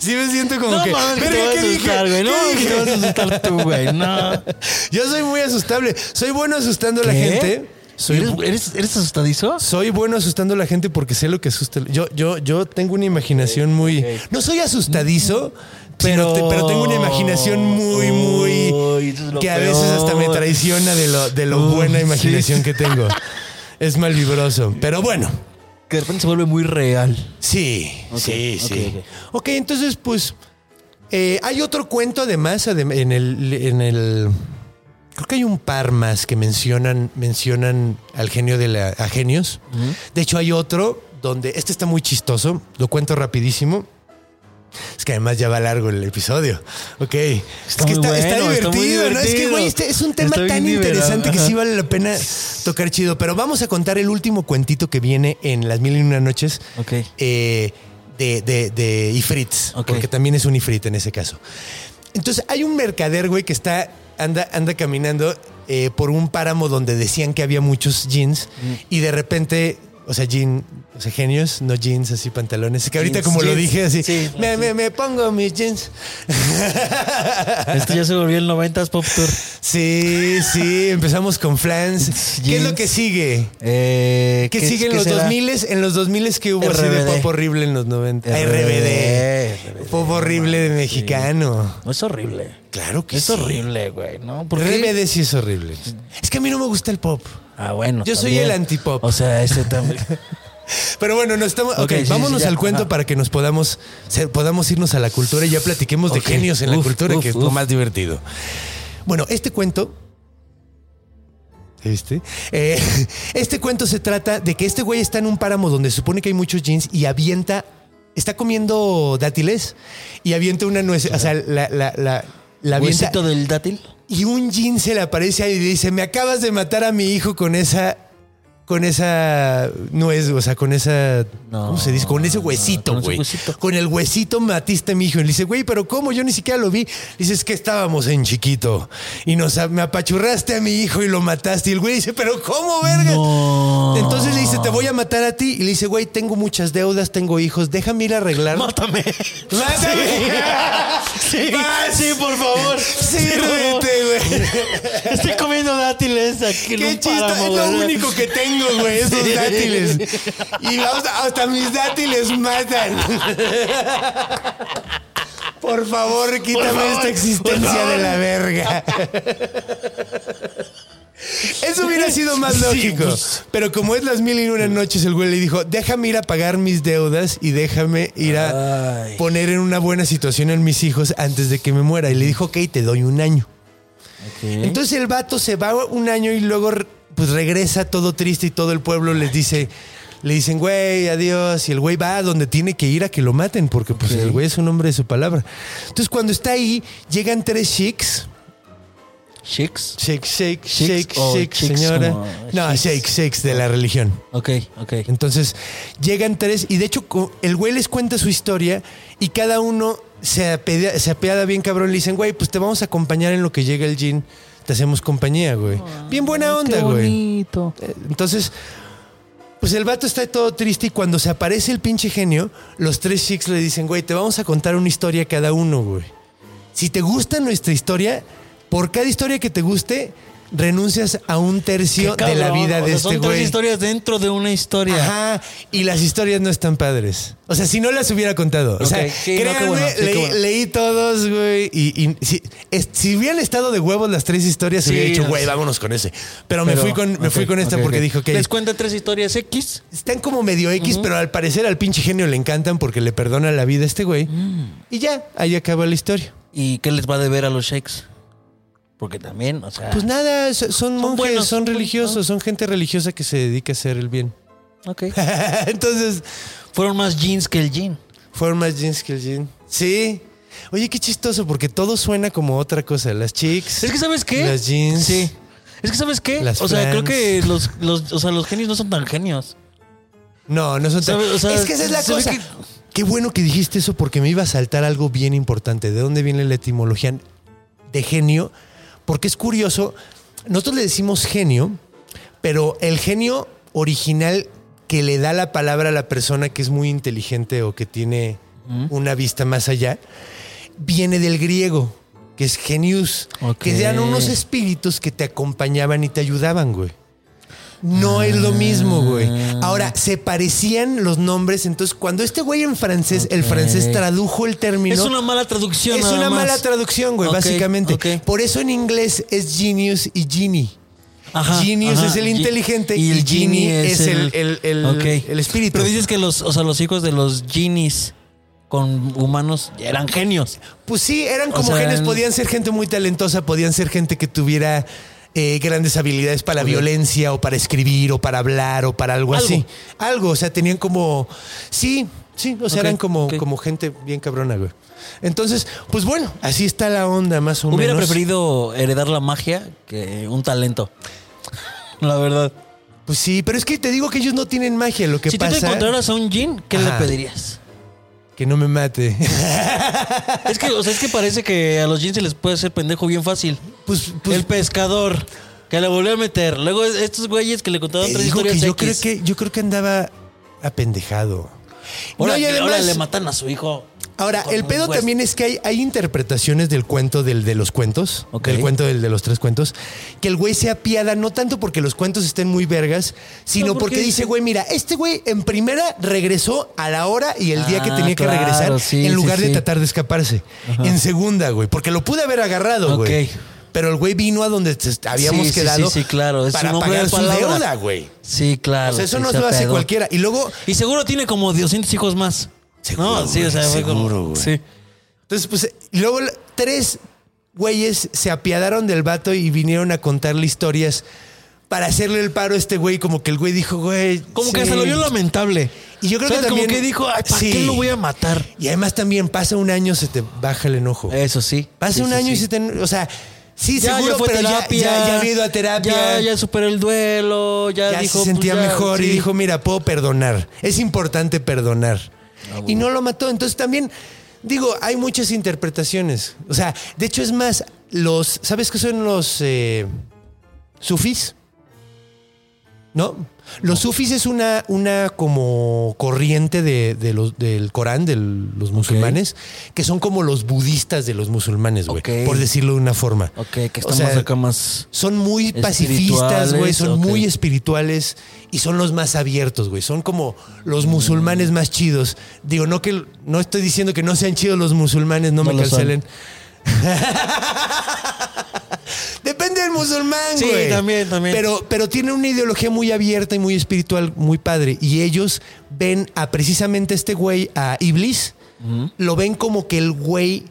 Sí me siento como No que. mames, que te "Verga, vas a ¿qué dije? asustar, güey. No, ¿Qué que dije?" te vas a asustar tú, güey. No. Yo soy muy asustable. Soy bueno asustando a la ¿Qué? gente. Soy ¿Eres, eres, eres asustadizo? Soy bueno asustando a la gente porque sé lo que asusta. Yo, yo, yo tengo una imaginación muy. No soy asustadizo, pero, Pero- pero tengo una imaginación muy, muy. Uy, es que a veces hasta me traiciona de lo, de lo buena sí. imaginación que tengo. Es mal vibroso. Pero bueno, Que de repente se vuelve muy real. sí, sí, sí. ok. Ok, entonces, pues. eh, hay otro cuento además adem- en el. En el Creo que hay un par más que mencionan, mencionan al genio de la, a genios. De hecho, hay otro donde este está muy chistoso. Lo cuento rapidísimo. Es que además ya va largo el episodio. Ok. es que está, bueno, está está divertido, ¿no? Es que, güey, este es un tema Está tan interesante que sí vale la pena tocar chido. Pero vamos a contar el último cuentito que viene en Las Mil y Una Noches. Ok. eh, de, de, de Ifrits. Ok. Porque también es un Ifrit en ese caso. Entonces hay un mercader, güey, que está, anda, anda caminando eh, por un páramo donde decían que había muchos jeans Mm. y de repente, o sea, jean, o sea, genios, no jeans, así pantalones. Es que ahorita Jeans, como lo jeans. dije así, Sí, me, sí. me- me pongo mis jeans. Esto ya se volvió el 90s Pop Tour. Sí, sí, empezamos con flans. ¿Qué es lo Jeans. que sigue? Eh, ¿Qué, sigue en los será? 2000 En los 2000 que hubo así de RBD. pop horrible en los 90. Ah, RBD. RBD. Pop horrible de mexicano. No es horrible. Claro que Es horrible, güey, ¿no? ¿Por qué? RBD sí es horrible. Es que a mí no me gusta el pop. Ah, bueno. Yo soy el antipop. O sea, ese también. Pero bueno, no estamos. Ok, sí, vámonos sí, al cuento Ajá. para que nos podamos, se- podamos irnos a la cultura y ya platiquemos de genios en la Uf, cultura, uf, que es lo uf. más divertido. Bueno, este cuento. ¿Viste? Eh, este cuento se trata de que este güey está en un páramo donde se supone que hay muchos jeans y avienta. Está comiendo dátiles y avienta una nuez. O sea, la, la, la, la avienta. ¿Huesito del dátil? Y un jean se le aparece ahí y le dice: Me acabas de matar a mi hijo con esa. Con esa nuez, o sea, con esa. No. ¿Cómo se dice? Con ese huesito, Con güey. huesito. Con el huesito matiste a mi hijo. Y le dice, güey, pero ¿cómo? Yo ni siquiera lo vi. Dice, es que estábamos en chiquito. Y nos me apachurraste a mi hijo y lo mataste. Y el güey dice, pero ¿cómo, verga? No. Entonces le dice, te voy a matar a ti. Y le dice, güey, tengo muchas deudas, tengo hijos, déjame ir a arreglar. Mátame. ¡Mátame! Sí, sí, por favor. Sí, por favor. rete, güey. Estoy comiendo dátiles aquí Qué chiste, es lo único que tengo, güey, esos Sí. dátiles. Y hasta, hasta mis dátiles matan. Por favor, quítame favor, esta existencia de la verga. Eso hubiera sido más Sí, lógico. pues. Pero como es las mil y una noches, el güey le dijo, déjame ir a pagar mis deudas y déjame ir a Ay. poner en una buena situación a mis hijos antes de que me muera. Y le dijo, ok, te doy un año. Entonces el vato se va un año y luego pues regresa todo triste y todo el pueblo les dice, le dicen, güey, adiós. Y el güey va a donde tiene que ir a que lo maten, porque pues el güey es un hombre de su palabra. Entonces cuando está ahí, llegan tres chicks. Chicks. Shake, shake, shake, shake, señora. No, shake, shakes de la religión. Ok, ok. Entonces llegan tres y de hecho el güey les cuenta su historia y cada uno se apea, se apeada bien cabrón. Le dicen, güey, pues te vamos a acompañar en lo que llega el jean. Te hacemos compañía, güey. Bien buena onda, Qué güey. bonito. Eh, Entonces, pues el vato está todo triste y cuando se aparece el pinche genio, los tres chicos le dicen, güey, te vamos a contar una historia cada uno, güey. Si te gusta nuestra historia, por cada historia que te guste, renuncias a un tercio de la vida O de sea, este Son tres güey. historias dentro de una historia. Ajá, y las historias no están padres. O sea, si no las hubiera contado. O sea, sí, no, créanme, bueno, sí, qué leí, bueno. leí todos, güey. Y, y si, es- si hubieran estado de huevos las tres historias, Sí, hubiera dicho, no güey, vámonos con ese. Pero, me fui con, me ok, fui con esta porque dijo que Les cuenta tres historias X. están como medio X, pero al parecer al pinche genio le encantan porque le perdona la vida a este güey. Mm. Y ya, ahí acaba la historia. ¿Y qué les va a deber a los shakes? Porque también, o sea. Pues nada, so- son monjes, buenos, son religiosos, son gente religiosa que se dedica a hacer el bien. ok. Entonces, Fueron más jeans que el jean. fueron más jeans que el jean. Sí. Oye, qué chistoso, porque todo suena como otra cosa. Las chicks. Es que, ¿sabes qué? Las jeans. Sí. Es que, ¿sabes qué? Las o sea, creo que los, los, o sea, los genios no son tan genios. No, no son tan- ¿Sabe? O sea, es que esa es la cosa. que- Qué bueno que dijiste eso porque me iba a saltar algo bien importante. ¿De dónde viene la etimología de genio? Porque es curioso. Nosotros le decimos genio, pero el genio original que le da la palabra a la persona que es muy inteligente o que tiene una vista más allá, viene del griego, que es genius, que eran unos espíritus que te acompañaban y te ayudaban, güey. No es lo mismo, güey. Ahora, se parecían los nombres. Entonces, cuando este güey en francés, el francés tradujo el término. Es una mala traducción. Es nada una más. mala traducción, güey, básicamente. Por eso en inglés es genius y genie. Ajá, Genius ajá. es el Ge- inteligente y, genie es, el, el- el- Ok. el espíritu. Pero dices que los, o sea, los hijos de los genies con humanos eran genios. Pues sí, eran O como sea, genios, en- podían ser gente muy talentosa, podían ser gente que tuviera eh, grandes habilidades para la violencia o para escribir o para hablar o para algo, Algo. así. Algo, o sea, tenían como... Sí, sí, o sea, eran como, como gente bien cabrona, güey. Entonces, pues bueno, así está la onda más o Hubiera menos. preferido heredar la magia que un talento. La verdad. Pues sí, pero es que te digo que ellos no tienen magia, lo que si tú pasa... te encontraras a un Jin, ¿qué le pedirías? Que no me mate. Es que, o sea, es que parece que a los Jin se les puede hacer pendejo bien fácil. pues, pues el pescador, que le volvió a meter. Luego estos güeyes que le contaron te tres historias yo creo que yo creo que andaba apendejado. Ahora, No, y ahora además- le matan a su hijo. Ahora, el pedo también es que hay, hay interpretaciones del cuento del de los cuentos, del cuento del de los tres cuentos, que el güey se apiada no tanto porque los cuentos estén muy vergas, sino No, porque porque dice, güey, mira, este güey en primera regresó a la hora y el día que Ah, tenía que regresar sí, en lugar sí, de tratar de escaparse. En segunda, güey, porque lo pude haber agarrado, güey. Pero el güey vino a donde habíamos Sí, quedado sí, sí, claro, es para pagar de su deuda, güey. Sí, claro. O sea, eso no se lo hace cualquiera. Y luego, Y seguro tiene como 200 hijos más. Seguro, no, sí, o sea, como- seguro, güey. Sí. Entonces, pues, luego tres güeyes se apiadaron del vato y vinieron a contarle historias para hacerle el paro a este güey. Como que el güey dijo, güey. Como que hasta lo vio lamentable. Y yo creo que también. Como que dijo, ay, ¿para Sí. qué lo voy a matar? Y además también pasa un año, se te baja el enojo. Eso sí. Pasa un sí, año y se te. O sea, sí, Ya, seguro, ya fue pero terapia, ya, ya había ido a terapia. Ya, ya superó el duelo, ya, ya dijo. se sentía pues, ya, mejor y dijo, mira, puedo perdonar. Es importante perdonar. Ah, Y no lo mató. Entonces también, digo, hay muchas interpretaciones. O sea, de hecho es más, los, ¿sabes qué son los eh, sufis? ¿No? Los sufis es una, una como corriente de, de los, del Corán, de los musulmanes, que son como los budistas de los musulmanes, güey. Por decirlo de una forma. Ok, que O estamos sea, acá más. son muy pacifistas, güey. Son muy espirituales y son los más abiertos, güey. Son como los musulmanes más chidos. Digo, no que no estoy diciendo que no sean chidos los musulmanes, no, No me lo son. Depende del musulmán, Sí, güey. también, también. Pero, pero tiene una ideología muy abierta y muy espiritual, muy padre. Y ellos ven a precisamente este güey, a Iblis, lo ven como que el güey.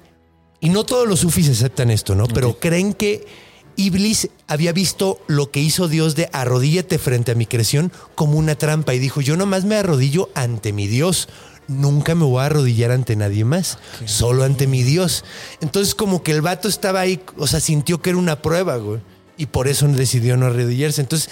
Y no todos los sufis aceptan esto, ¿no? Pero creen que Iblis había visto lo que hizo Dios de arrodíllate frente a mi creación como una trampa. Y dijo: Yo nomás me arrodillo ante mi Dios. Nunca me voy a arrodillar ante nadie más, solo ante mi Dios. Entonces, como que el vato estaba ahí, o sea, sintió que era una prueba, güey. Y por eso decidió no arrodillarse. Entonces,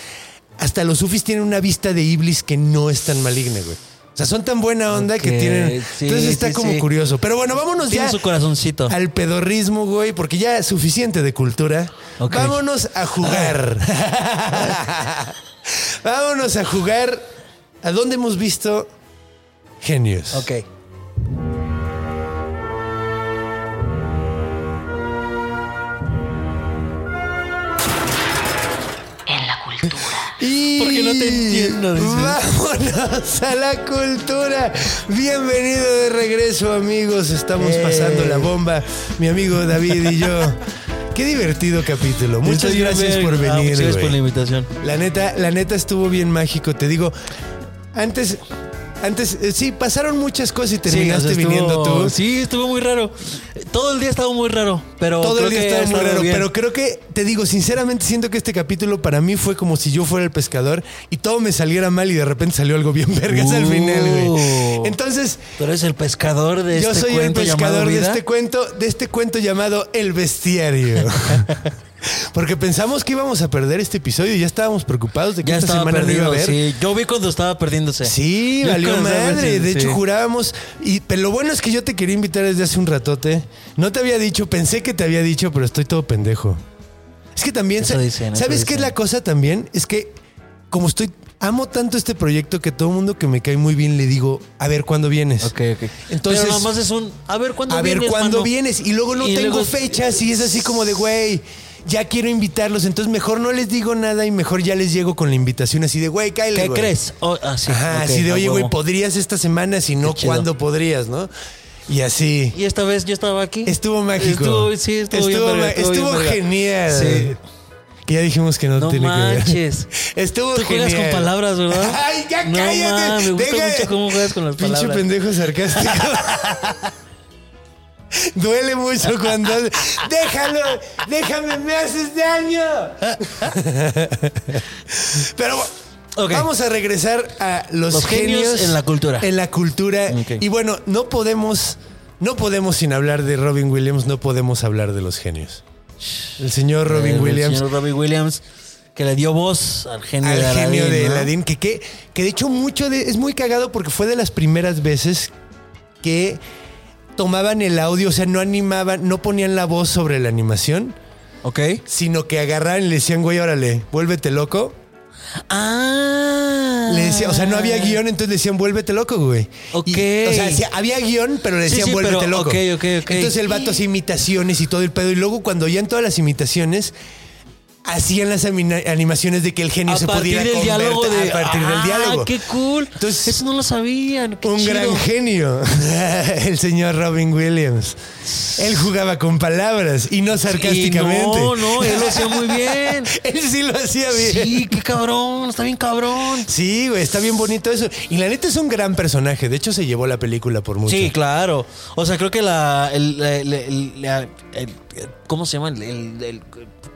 hasta los sufis tienen una vista de Iblis que no es tan maligna, güey. O sea, son tan buena onda que tienen. sí, Entonces está sí, como sí. curioso. Pero bueno, vámonos Tiene ya su corazoncito. al pedorrismo, güey, porque ya es suficiente de cultura. Vámonos a jugar. vámonos a jugar. ¿A dónde hemos visto genios? Ok. En la cultura. Y Porque no te entiendo, dice. Vámonos a la cultura. Bienvenido de regreso, amigos. Estamos Eh. pasando la bomba, mi amigo David y yo. Qué divertido capítulo. Muchas Estoy bien gracias por. Ah, venir. muchas gracias por la invitación. La neta, la neta estuvo bien mágico. Te digo, antes, Antes, eh, sí, pasaron muchas cosas y Sí, terminaste o sea, estuvo- viniendo tú. Sí, estuvo muy raro. Todo el día estaba muy raro, pero Todo el día estaba muy raro, bien. pero creo que, te digo, sinceramente siento que este capítulo para mí fue como si yo fuera el pescador y todo me saliera mal y de repente salió algo bien vergas al final, güey. Uh. Entonces, Tú eres el pescador de yo este soy el cuento llamado pescador de este cuento, de este cuento llamado El Bestiario. Porque pensamos que íbamos a perder este episodio y ya estábamos preocupados de que Ya esta estaba semana no iba a haber. sí. Yo vi cuando estaba perdiéndose. Sí, Yo valió madre. De hecho, jurábamos. Y, pero lo bueno es que yo te quería invitar desde hace un ratote. No te había dicho, pensé que te había dicho, pero estoy todo pendejo. Es que también, Eso dicen, eso ¿sabes qué es la cosa también? Es que como estoy, amo tanto este proyecto que todo el mundo que me cae muy bien le digo, a ver cuándo vienes. Ok, ok. Entonces- Pero nada más es un. A ver cuándo A ver vienes, cuándo mano? vienes. Y luego no Y tengo luego- fechas y es así como de, güey, ya quiero invitarlos. Entonces mejor no les digo nada y mejor ya les llego con la invitación así de, güey, cállate. ¿Qué crees? Oh, ah, sí, Ajá, así de, oye, güey, podrías esta semana, si no. ¿cuándo podrías, no? Y así. Y esta vez yo estaba aquí. Estuvo mágico. Estuvo, sí, estuvo, bien. verga, estuvo bien genial. Sí. Que ya dijimos que no, No tiene manches. que ver. Estuvo Tú juegas genial. con palabras, ¿verdad? Ay, ya No cállate. mames, me gusta Deja- mucho cómo juegas con las Pinche palabras. pendejo sarcástico. Duele mucho cuando. Déjalo, déjame, me haces daño. Pero vamos a regresar a los, Los genios en la cultura. En la cultura. Y bueno, no podemos, no podemos sin hablar de Robin Williams, no podemos hablar de los genios. El señor Robin El Williams. señor Robin Williams, que le dio voz al genio de al Aladdin. genio de ¿no? Aladdin, que, que, que de hecho mucho de, es muy cagado porque fue de las primeras veces que tomaban el audio, o sea, no animaban, no ponían la voz sobre la animación, Ok. sino que agarraban y le decían, güey, órale, vuélvete loco. Ah. Le decía, o sea, no había guion, entonces le decían, vuélvete loco, güey. Ok. Y, o sea, había guion, pero le Sí, decían, sí, vuélvete pero- loco. ok, ok, ok. Entonces el vato hacía imitaciones y todo el pedo. Y luego cuando ya en todas las imitaciones, hacían las animaciones de que el genio A se pudiera del diálogo convertir- de. a partir del Ah, diálogo. qué cool. Entonces- Eso no lo sabían. qué Un chido. gran genio, el señor Robin Williams. Él jugaba con palabras y no sarcásticamente. Y no, no, él lo hacía muy bien. Él sí lo hacía bien. Sí, qué cabrón, está bien cabrón. Sí, güey, está bien bonito eso. Y la neta es un gran personaje. De hecho, se llevó la película por mucho. Sí, claro. O sea, creo que la. El, el- ¿Cómo se llama? El-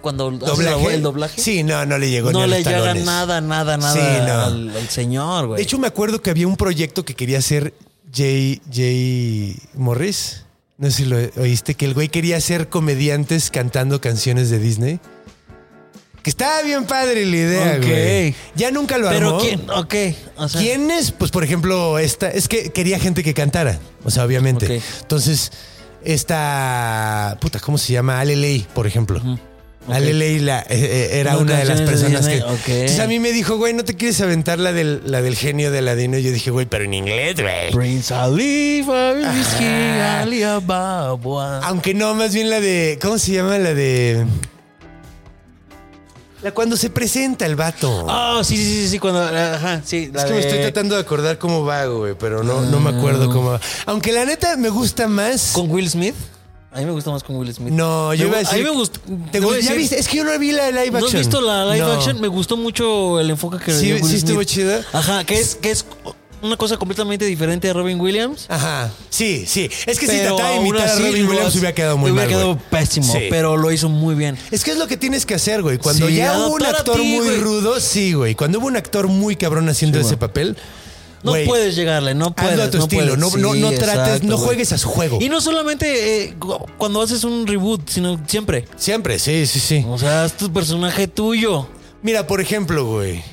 cuando ¿Doblaje? voz- el doblaje. Sí, no, no le llegó ni no a le los llega talones. nada, nada, nada Sí, no. al, al señor, güey. De hecho, me acuerdo que había un proyecto que quería hacer Jay, Jay Morris. No sé si lo oíste, que el güey quería hacer comediantes cantando canciones de Disney. Que estaba bien padre la idea, Ok. güey. Ya nunca lo Pero armó. quién, ok. O sea, ¿Quién es? Pues, por ejemplo, esta. Es que quería gente que cantara. O sea, obviamente. Entonces, esta. Puta, ¿cómo se llama? Ale Ley, por ejemplo. Ale Ley la- eh, eh, era Una una de las de personas que. Entonces a mí me dijo, güey, ¿no te quieres aventar la del, la del genio de Aladino? Y yo dije, güey, pero en inglés, güey. Prince Ali, Ali. Aunque no, más bien la de. ¿Cómo se llama? La de. La cuando se presenta el vato. Ah, sí, sí, sí, sí, cuando. Ajá, sí. la Es que me estoy tratando de acordar cómo va, güey, pero no, no me acuerdo cómo va. Aunque la neta me gusta más. ¿Con Will Smith? A mí me gusta más con Will Smith. No, yo Me iba a decir. A mí me gustó. ¿Ya viste? Es que yo no vi la live ¿No action. has visto la live No. action? Me gustó mucho el enfoque que le dio Will sí estuvo chida. Ajá, que es, que es una cosa completamente diferente de Robin Williams. Ajá. Sí, sí. Es que si pero trataba de imitar a Robin Williams hubiera quedado muy hubiera mal. quedado güey. pésimo, Sí. pero lo hizo muy bien. Es que es lo que tienes que hacer, güey. Cuando Sí, ya hubo un actor ti, muy güey. rudo, sí, güey. Cuando hubo un actor muy cabrón haciendo ese papel. No puedes llegarle, no puedes. Hazlo a tu no estilo, puedes. no, no, Sí, no trates, exacto, no juegues a su juego. Y no solamente eh, cu- cuando haces un reboot, sino siempre. Siempre, sí, sí, sí. O sea, es tu personaje tuyo. Mira, por ejemplo, güey.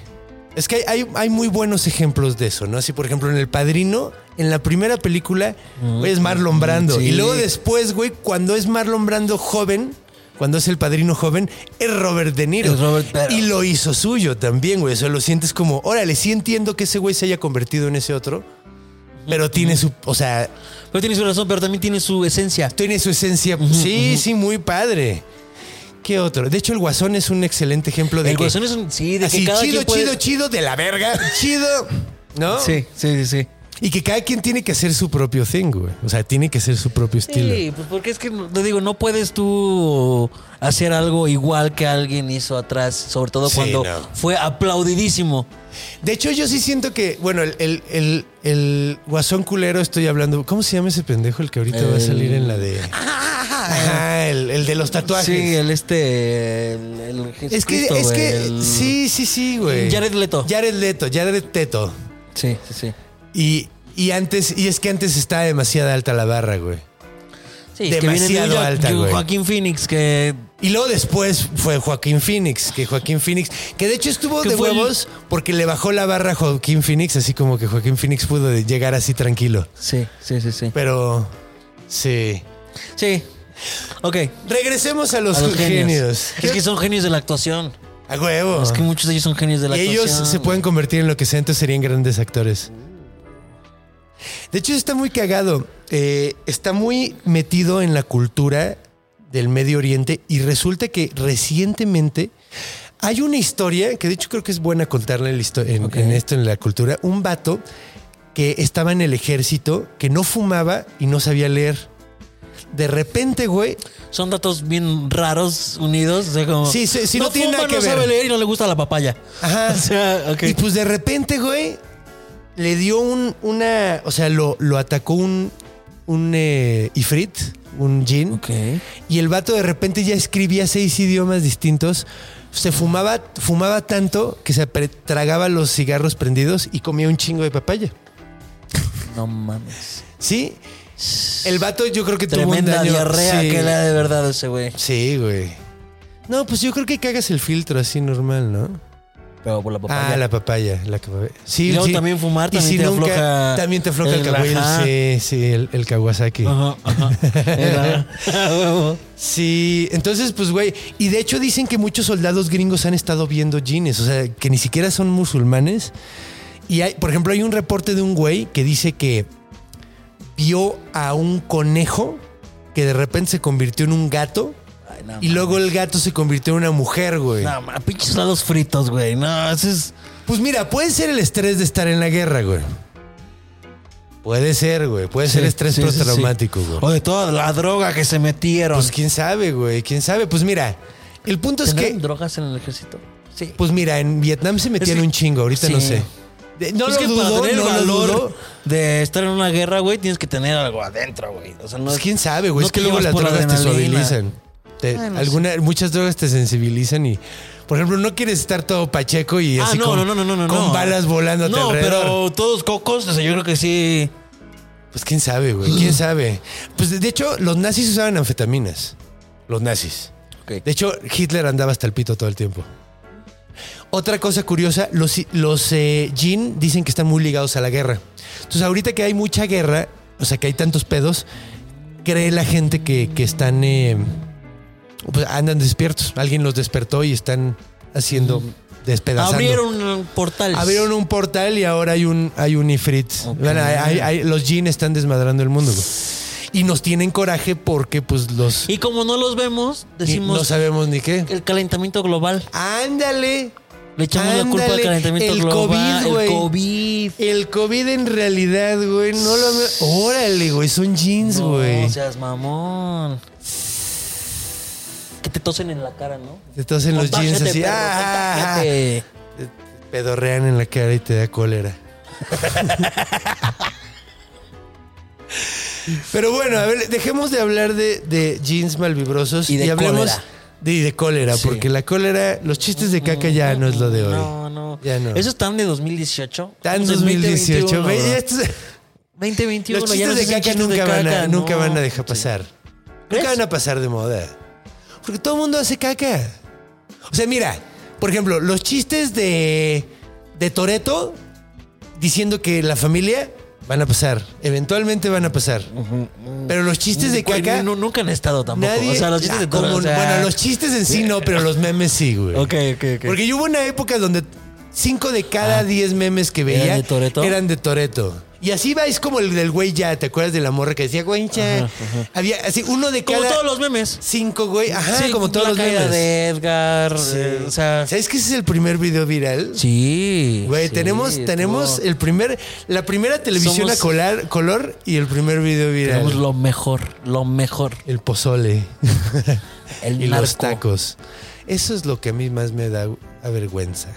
Es que hay, hay, hay muy buenos ejemplos de eso, ¿no? Así, por ejemplo, en El Padrino, en la primera película, güey, es Marlon Brando. sí. Y luego después, güey, cuando es Marlon Brando joven, cuando es el padrino joven, es Robert De Niro. Es Robert, Y lo hizo suyo también, güey. O sea, lo sientes como, órale, sí entiendo que ese güey se haya convertido en ese otro, pero tiene su, o sea, Pero tiene su razón, pero también tiene su esencia. tiene su esencia. sí, sí, muy padre. ¿Qué otro? De hecho, el Guasón es un excelente ejemplo de El que- Guasón es un. Sí, de Así, que cada chido, puede- chido, chido, de la verga. Chido. ¿No? Sí, sí, sí. Y que cada quien tiene que hacer su propio thing, güey. O sea, tiene que hacer su propio estilo. Sí, pues porque es que te digo, no puedes tú hacer algo igual que alguien hizo atrás, sobre todo Sí, cuando no. fue aplaudidísimo. De hecho, yo sí siento que, bueno, el, el, el- el guasón culero estoy hablando. ¿Cómo se llama ese pendejo el que ahorita va a salir en la de. Ajá, el, el de los tatuajes. Sí, el este. El, el es que, es que, sí, sí, sí, güey. Jared Leto. Jared Leto, Jared Teto. Sí, sí, sí. Y, y antes, y es que antes estaba demasiado alta la barra, güey. Sí, es que viene de Demasiado alta, güey. Joaquín Phoenix, que Y luego después fue Joaquín Phoenix, que Joaquín Phoenix, que de hecho estuvo de el- huevos porque le bajó la barra a Joaquín Phoenix, así como que Joaquín Phoenix pudo llegar así tranquilo. Sí, sí, sí, sí. Pero sí. Sí. Ok. Regresemos a los, A los genios. genios. Es que son genios de la actuación. A huevo. Es que muchos de ellos son genios de la y actuación. ellos se pueden convertir en lo que sea, entonces serían grandes actores. De hecho, está muy cagado. Eh, está muy metido en la cultura del Medio Oriente y resulta que recientemente hay una historia que de hecho creo que es buena contarla en, en- esto, en la cultura. Un vato que estaba en el ejército, que no fumaba y no sabía leer. De repente, güey, Son datos bien raros unidos. O sea, como. Sí, sí, sí, no tiene fuma, nada que no ver. sabe leer y no le gusta la papaya. Ajá. O sea, ok. Y pues de repente, güey, le dio un, una, o sea, lo, lo atacó un, un eh, ifrit, un jin. Ok. Y el vato de repente ya escribía seis idiomas distintos. Se fumaba, fumaba tanto que se tragaba los cigarros prendidos y comía un chingo de papaya. No mames. ¿Sí? El vato yo creo que tuvo un Tremenda daño. diarrea sí. que le da de verdad ese güey. Sí, güey. No, pues yo creo que cagas el filtro así normal, ¿no? Pero por la papaya. Ah, la papaya. La. Sí, Y luego sí. también fumar Y también si te nunca- afloja También te afloja el, el sí, sí, el, el Kawasaki. Ajá, ajá. Sí, entonces, pues, güey. Y de hecho dicen que muchos soldados gringos han estado viendo jeans, o sea, que ni siquiera son musulmanes. Y hay, por ejemplo, hay un reporte de un güey que dice que vio a un conejo que de repente se convirtió en un gato no, y luego el gato se convirtió en una mujer, güey. No, ma, pinches lados fritos, güey. No, ese es. Pues mira, puede ser el estrés de estar en la guerra, güey. Puede ser, güey. Puede ser Sí, estrés sí, postraumático, sí. güey. O de toda la droga que se metieron. Pues quién sabe, güey. Quién sabe. Pues mira, el punto es ¿Tendrán que, drogas en el ejército? Sí. pues mira, en Vietnam se metían Es que- un chingo. Ahorita no sé. No es lo que dudo, para tener no el lo valor dudo. de estar en una guerra, güey, tienes que tener algo adentro, güey. O sea, no Pues es- quién sabe, güey. no es que luego las drogas te suavilizan. Te- Ay, no alguna- muchas drogas te sensibilizan y, por ejemplo, no quieres estar todo pacheco y Ah, así no, con, no, no, no, no, con no. balas volando No, alrededor. pero todos cocos, o sea, yo creo que sí. Pues quién sabe, güey. ¿Quién sabe? Pues de- hecho, los nazis usaban anfetaminas. Los nazis. De hecho, Hitler andaba hasta el pito todo el tiempo. Otra cosa curiosa, los, los eh, Jin dicen que están muy ligados a la guerra. Entonces, ahorita que hay mucha guerra, o sea, que hay tantos pedos, cree la gente que, que están, eh, pues andan despiertos. Alguien los despertó y están haciendo, despedazando. Abrieron un portal. Abrieron un portal y ahora hay un, hay un Ifrit. Ok. Bueno, hay- hay- hay- los Jin están desmadrando el mundo. güey. Y nos tienen coraje porque, pues, los. Y como no los vemos, decimos no sabemos ni qué. el calentamiento global. ¡Ándale! Le echamos la culpa al calentamiento el global. COVID, el COVID. El COVID en realidad, güey, no lo. Órale, güey, son jeans, No güey. seas mamón. Que te tosen en la cara, ¿no? Te tosen los jeans así. perro, ¡ah! contágiate. Pedorrean en la cara y te da cólera. Pero bueno, a ver, dejemos de hablar de, de jeans malvibrosos Y de hablemos cólera. de, y de cólera, Sí. porque la cólera, los chistes de caca ya no es lo de hoy. No, no. Ya no. Eso están de 2018. Está en Estamos 2018. 2021. Ve, estos- 2021. los ya chistes no de caca nunca, de van, a, caca, nunca van a dejar pasar. ¿Crees? Nunca van a pasar de moda. Porque todo el mundo hace caca. O sea, mira, por ejemplo, los chistes de, de Toreto diciendo que la familia van a pasar. Eventualmente van a pasar. Pero los chistes de caca. no- nunca han estado tampoco. Nadie, o sea, los chistes de Toreto, como- o sea- bueno, los chistes en sí no, pero los memes sí, güey. Ok, ok, ok. Porque yo hubo una época donde cinco de cada Ah. diez memes que ¿Eran veía de Toretto? eran de Toreto. Y así va, es como el del güey ya, ¿te acuerdas de la morra que decía, güey, ya? Había así, uno de Como cada todos los memes. cinco, güey. Ajá, Sí, como todos la los caída memes. de Edgar. Sí. eh, o sea, ¿Sabes que ese es el primer video viral? sí. Güey, sí, tenemos, tenemos todo. el primer, la primera televisión Somos- a colar- color y el primer video viral. Tenemos lo mejor, lo mejor. El pozole El y los tacos. Eso es lo que a mí más me da vergüenza.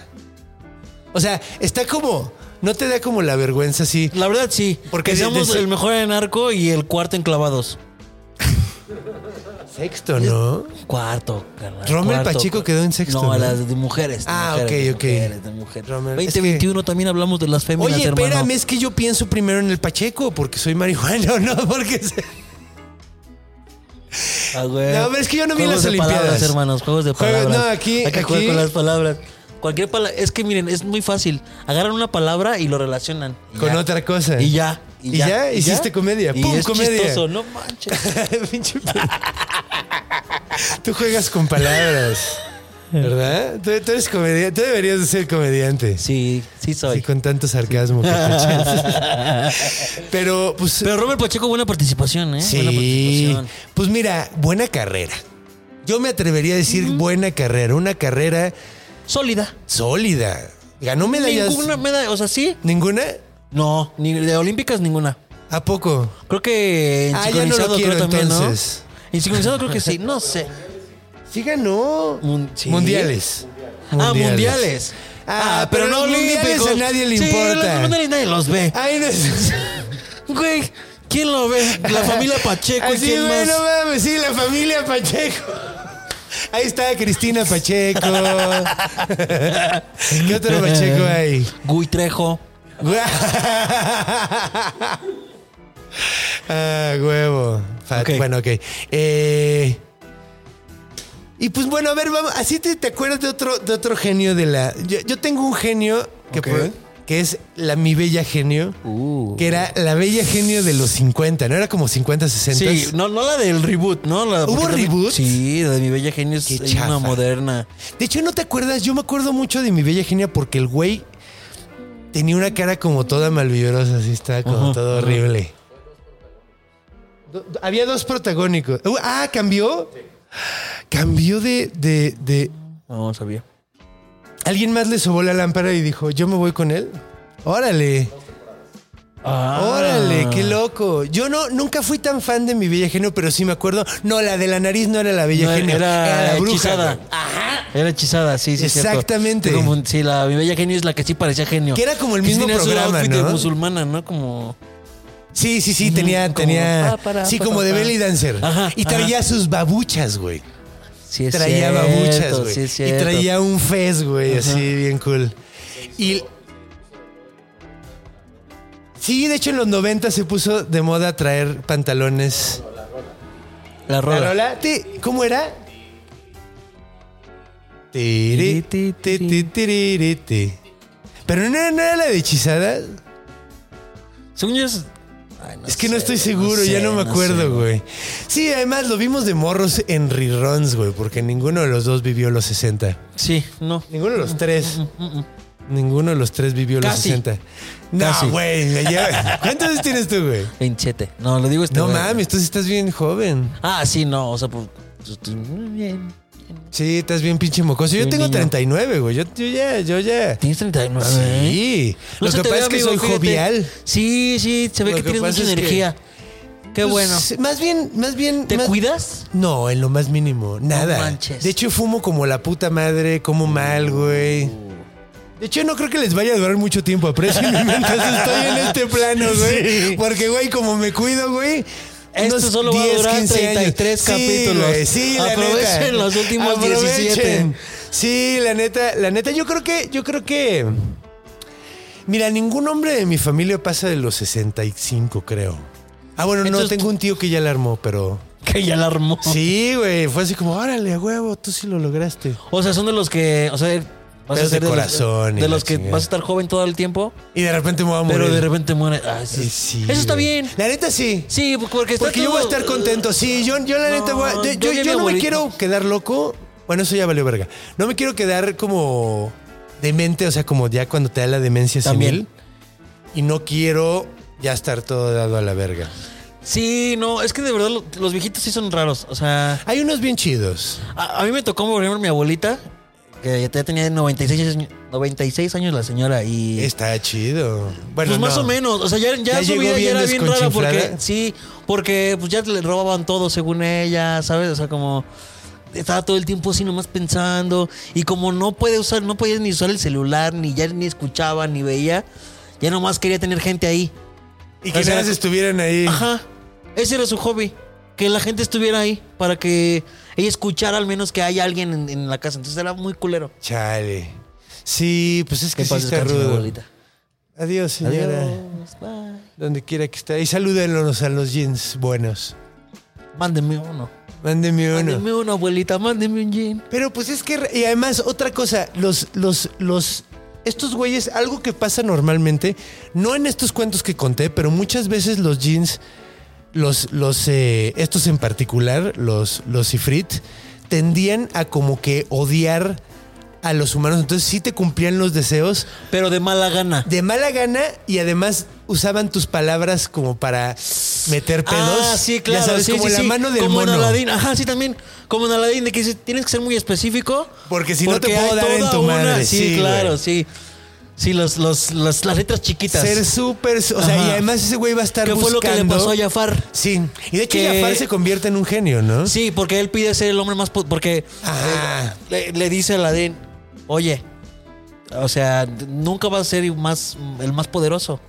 O sea, está como, no te da como la vergüenza así. La verdad sí, Porque de- seamos de- el mejor en arco y el cuarto en clavados. Sexto, ¿no? Cuarto, carnal. Rommel cuarto. Pacheco quedó en sexto, No, ¿no? las de mujeres. Ah, mujeres, ok, ok. mujeres, de mujeres. Rommel, es 2021 también hablamos de las féminas, Oye, hermano. espérame, es que yo pienso primero en el Pacheco porque soy marihuana, no porque se- Ah, güey. No, pero es que yo no vi Juegos las de Olimpiadas. palabras, hermanos, juegos de Juegos- palabras. no, aquí- Hay que jugar aquí- con las palabras. Cualquier palabra. Es que miren, es muy fácil. Agarran una palabra y lo relacionan. y con ya. otra cosa. Y ya. Y ya, hiciste comedia. Y ¡Pum, es comedia! chistoso, no manches. Tú juegas con palabras, ¿verdad? Tú, tú eres comediante. Tú deberías de ser comediante. Sí, sí soy. Sí, con tanto sarcasmo que. Pero, pues. Pero Robert Pacheco, buena participación, ¿eh? Buena sí. participación. Pues mira, buena carrera. Yo me atrevería a decir buena carrera. Una carrera Sólida. sólida. Ganó medallas. Ninguna medalla, o sea, sí. ¿Ninguna? No, ni de olímpicas ninguna. ¿A poco? Creo que en Ah, ya no lo quiero, creo también, entonces. ¿no? En sincronizado creo que sí, no sé. Sí ganó. Mun- sí. Mundiales. Ah, mundiales. Ah, pero los mundiales a nadie le Sí, importa. los mundiales nadie los ve. Ay, no Güey, ¿quién lo ve? La familia Pacheco y Así, quién más. no mames, sí, la familia Pacheco. Ahí está Cristina Pacheco. ¿Qué otro Pacheco hay? Gui Trejo. ah, huevo. Bueno, ok. Eh, y pues bueno, a ver, vamos. Así te, te acuerdas de otro, de otro genio de la. Yo, yo tengo un genio que, por- que es la mi bella genio. Uh. Que era la bella genio de los 50, ¿no? Era como 50, 60. Sí, no, no la del reboot, ¿no? La, ¿Hubo reboot? Sí, la de mi bella genio es una moderna. De hecho, ¿no te acuerdas? Yo me acuerdo mucho de mi bella genia porque el güey tenía una cara como toda malvibrosa, así estaba como todo horrible. Había dos protagónicos. Uh, ah, cambió. Cambió de, de, de. No, no sabía. Alguien más le sobó la lámpara y dijo, yo me voy con él. Órale, Ah. órale, qué loco. Yo no, nunca fui tan fan de mi bella genio, pero sí me acuerdo. No, la de la nariz no era la bella No, genio. era, la bruja. hechizada. güey. Era hechizada, sí, sí. cierto. Exactamente. Te confund- Sí, la mi bella genio es la que sí parecía genio. Que era como el Que mismo programa, outfit de ¿no? musulmana, ¿no? Como. Sí, sí, sí, tenía, como tenía. pa, para, sí, como de belly dancer. Ajá, y traía sus babuchas, güey. Sí, es Traía cierto, babuchas, güey. Sí, es y traía un fez, güey, así bien cool. Y. Sí, de hecho en los 90 se puso de moda traer pantalones. La ¿La rola. rola? Ti- ¿Cómo era? Tiri, ti, ti, ti, tiri, ti. Pero no era, no era la de hechizada. Según yo es. Ay, Es que no estoy seguro, ya sé, no me sé, acuerdo, güey. Sí, además lo vimos de morros en reruns, güey, porque ninguno de los dos vivió los 60. Sí, no. Ninguno de los tres. Ninguno de los tres vivió los Casi. 60. No, Casi. güey. me lleva- ¿Cuántos años tienes tú, güey? 27. No, lo digo este. No güey. mames, tú sí estás bien joven. Ah, sí, no. O sea, pues. estoy muy bien. Sí, estás bien pinche mocoso. Yo tengo niño. 39, güey. Yo, yo ya, yo ya. ¿Tienes 39? Sí. No Lo que pasa es que soy fíjate. jovial. Sí, sí, se ve Lo que, que tienes mucha que- energía. Qué Pues, bueno. Más bien, más bien. ¿Te más- cuidas? No, en lo más mínimo. Nada. manches. De hecho, fumo como la puta madre, como mal, güey. De hecho, no creo que les vaya a durar mucho tiempo. Aprecien mientras estoy en este plano, güey. Porque, güey, como me cuido, güey. Esto unos solo va a durar 15 años. 33 Sí, capítulos. güey, sí, la Aprovechen neta. los últimos Aprovechen. 17. Sí, la neta, la neta, yo creo que, yo creo que. Mira, ningún hombre de mi familia pasa de los 65, creo. Ah, bueno, no, tengo un tío que ya la armó, pero. Que ya la armó. Sí, güey. Fue así como, órale, a huevo, tú sí lo lograste. O sea, son de los que. O sea, vas a ser de los- corazón y De los que chingada. vas a estar joven todo el tiempo, Y de repente me voy a morir. pero de repente muere. Ah, eso, Sí, sí, eso está bien. La neta sí. Sí, porque está Porque yo voy a todo- estar contento. Sí, yo, yo la No, neta voy a- yo, yo yo- yo no me quiero quedar loco. Bueno, eso ya valió verga. No me quiero quedar como demente, o sea, como ya cuando te da la demencia senil. Y no quiero ya estar todo dado a la verga. Sí, no, es que de verdad lo- los viejitos sí son raros. O sea, Hay unos bien chidos. a, a mí me tocó, por ejemplo, mi abuelita, que ya tenía 96 años, 96 años la señora y... Está chido. Bueno, pues más o menos, o sea, ya, ya, Ya su vida ya era bien rara porque sí, porque pues ya le robaban todo según ella, ¿sabes? O sea, como estaba todo el tiempo así nomás pensando y como no puede usar, no podía ni usar el celular, ni ya ni escuchaba, ni veía, ya nomás quería tener gente ahí. Y que o sea, estuvieran ahí. Ajá. Ese era su hobby. Que la gente estuviera ahí para que ella escuchara al menos que hay alguien en, en la casa. Entonces era muy culero. Chale. Sí, pues es que Que sí está rudo. abuelita. Adiós, señora. Adiós, bye. Donde quiera que esté. Y salúdenlos a los jeans buenos. Mándeme uno. Mándeme uno. Mándeme uno, abuelita. Mándeme un jean. Pero pues es que, y además, otra cosa, los, los, los, estos güeyes, algo que pasa normalmente, no en estos cuentos que conté, pero muchas veces los jeans, los, los, eh, estos en particular, los, los Ifrit, tendían a como que odiar a los humanos. Entonces sí te cumplían los deseos Pero de mala gana. de mala gana y además usaban tus palabras como para meter pedos. Ah, sí, claro. Ya sabes, sí, como sí, la sí. mano del Como mono. en Aladdin. Ajá, sí, también. Como en Aladdin, de que tienes que ser muy específico. Porque si no te porque puedo dar en tu una- madre. Sí, Sí, claro, güey. sí. Sí, los, los, las, las letras chiquitas. Ser súper. O sea, Ajá. y además ese güey va a estar ¿Qué fue lo que le pasó a Jafar? Sí. Y de hecho, Que- Jafar se convierte en un genio, ¿no? Sí, porque él pide ser el hombre más... po- Porque Ah. le, le dice a Aladdin, oye, o sea, nunca vas a ser más, el más poderoso.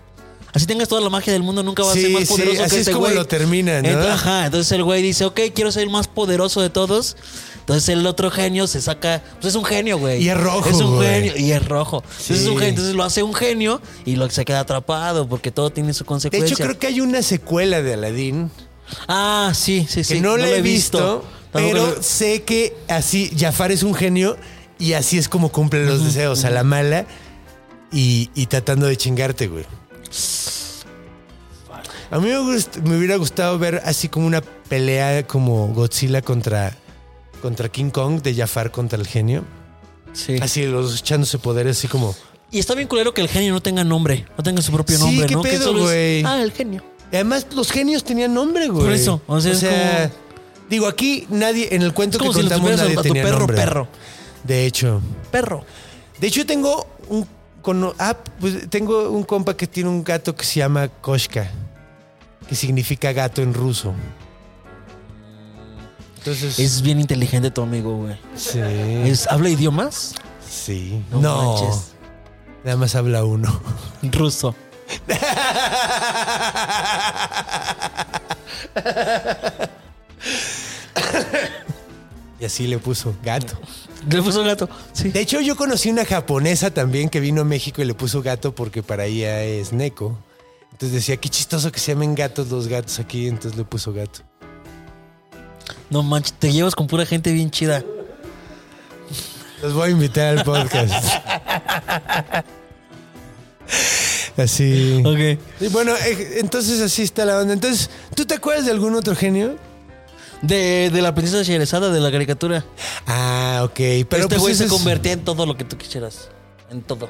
Así tengas toda la magia del mundo, nunca vas a Sí, ser más sí, poderoso así que es este como güey. lo termina, ¿no? Ajá, entonces el güey dice, ok, quiero ser el más poderoso de todos. Entonces el otro genio se saca, pues es un genio, güey. Y es rojo, Es un güey. genio y es rojo. Entonces, es un Sí. genio, entonces lo hace un genio y lo se queda atrapado porque todo tiene su De consecuencia. hecho, creo que hay una secuela de Aladdin Ah, sí, sí, que sí. no, la he visto, pero sé que así Jafar es un genio y así es como cumple los deseos a la mala y, y tratando de chingarte, güey. A mí me, me hubiera gustado ver así como una pelea como Godzilla contra, contra King Kong de Jafar contra el genio. Sí. Así los dos echándose poderes así como... Y está bien culero que el genio no tenga nombre, no tenga su propio Sí, nombre, ¿qué ¿no? que pedo, solo es, güey? ah, el genio. Y Además, los genios tenían nombre, güey. Por eso, o sea, es digo, aquí nadie, en el cuento Es como que si contamos nadie a tu tenía perro, nombre. perro. De hecho. Perro. De hecho, tengo un, ah, pues, tengo un compa que tiene un gato que se llama Koshka, que significa gato en ruso. Entonces, Es bien inteligente tu amigo, güey. sí, Es, ¿Habla idiomas? sí. No No, nada más habla uno. Ruso. Y así le puso gato. Le puso gato. Sí. De hecho, yo conocí una japonesa también que vino a México y le puso gato porque para ella es neko. Entonces decía, qué chistoso que se llamen gatos los gatos aquí, entonces le puso gato. No manches, te llevas con pura gente bien chida. Los voy a invitar al podcast. así. Ok. Y bueno, eh, entonces así está la onda. Entonces, ¿tú te acuerdas de algún otro genio? De, de la princesa Sherezada de la caricatura. Ah, ok. Pero este pues güey ese se es- convertía en todo lo que tú quisieras. En todo.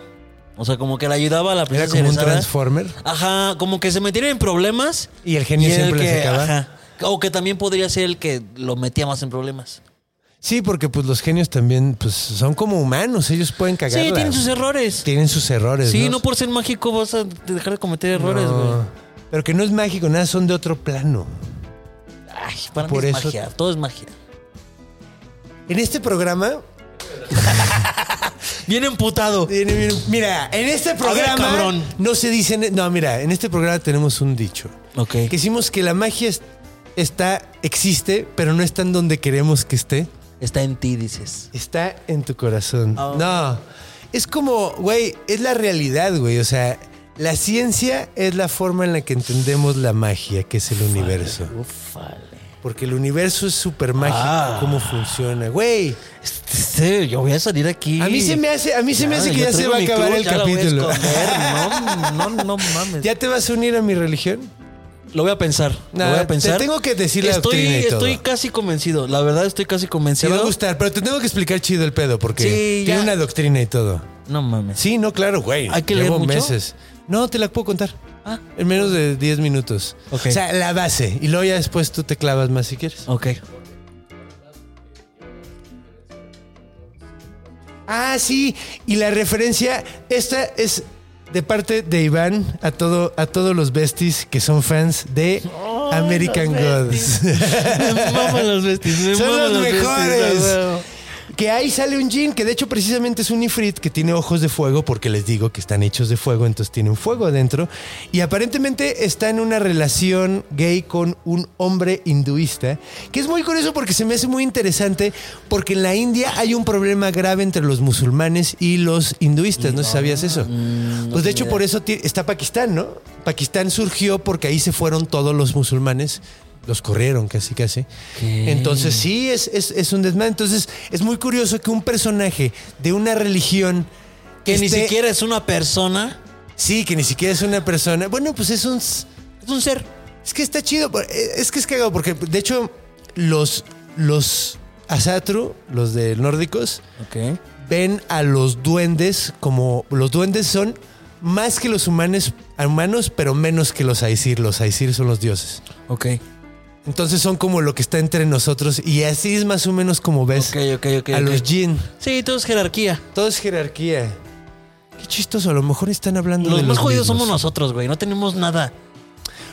O sea, como que le ayudaba a la Era princesa como un transformer. Ajá, como que se metiera en problemas. Y el genio y era el siempre le que- sacaba. ajá. O que también podría ser el que lo metía más en problemas. Sí, porque pues los genios también pues son como humanos, ellos pueden cagarla. Sí, tienen sus errores. Tienen sus errores, Sí, ¿no? no por ser mágico vas a dejar de cometer errores, No. güey. Pero que no es mágico, nada, son de otro plano. Ay, para Por mí es eso- magia. Todo es magia. En este programa, Bien emputado. mira, en este programa cabrón. no se dicen, no, mira, en este programa tenemos un dicho. Ok. Que decimos que la magia es- está, existe, pero no está en donde queremos que esté. Está en ti, dices. Está en tu corazón. Oh. No. Es como, güey, es la realidad, güey. O sea, la ciencia es la forma en la que entendemos la magia, que es el universo. Ufale. Porque el universo es súper mágico, Ah. cómo funciona. Güey, Este, yo voy a salir aquí. a mí se me hace, a mí se me hace que ya se va a acabar el capítulo. No, no, no mames. ¿Ya te vas a unir a mi religión? Lo voy a pensar. Nah, lo voy a te pensar. tengo que decir la estoy, doctrina y todo. Estoy casi convencido. La verdad, estoy casi Te convencido. va a gustar, pero te tengo que explicar chido el pedo, porque Sí, tiene ya. una doctrina y todo. No mames. Sí, no, claro, güey. ¿Hay que Llevo leer mucho? meses. No, te la puedo contar. Ah. En menos de 10 minutos. O sea, la base. Y luego ya después tú te clavas más si quieres. Ok. Ah, sí. Y la referencia, esta es de parte de Iván a todo a todos los besties que son fans de American Gods. Me maman los besties. Me Son maman los besties, mejores. huevo. Que ahí sale un Jin, que de hecho precisamente es un Ifrit que tiene ojos de fuego, porque les digo que están hechos de fuego, entonces tienen fuego adentro. Y aparentemente está en una relación gay con un hombre hinduista, que es muy curioso porque se me hace muy interesante, porque en la India hay un problema grave entre los musulmanes y los hinduistas. ¿No sabías eso? Pues de hecho por eso está Pakistán, ¿no? Pakistán surgió porque ahí se fueron todos los musulmanes. Los corrieron casi, casi. Entonces sí, es, es, es un desmadre. Entonces es muy curioso que un personaje de una religión Que ni siquiera es una persona. Sí, que ni siquiera es una persona. Bueno, pues es un... Es un ser. Es que está chido. eh, Es que es cagado porque, de hecho, los, los Asatru, los de nórdicos, ven a los duendes como... Los duendes son más que los humanos, humanos pero menos que los Aesir. Los Aesir son los dioses. Ok. Entonces son como lo que está entre nosotros y así es más o menos como ves a los Jin. Sí, todo es jerarquía. Todo es jerarquía. Qué chistoso, a lo mejor están hablando Los de más los jodidos mismos. somos nosotros, güey. No tenemos nada.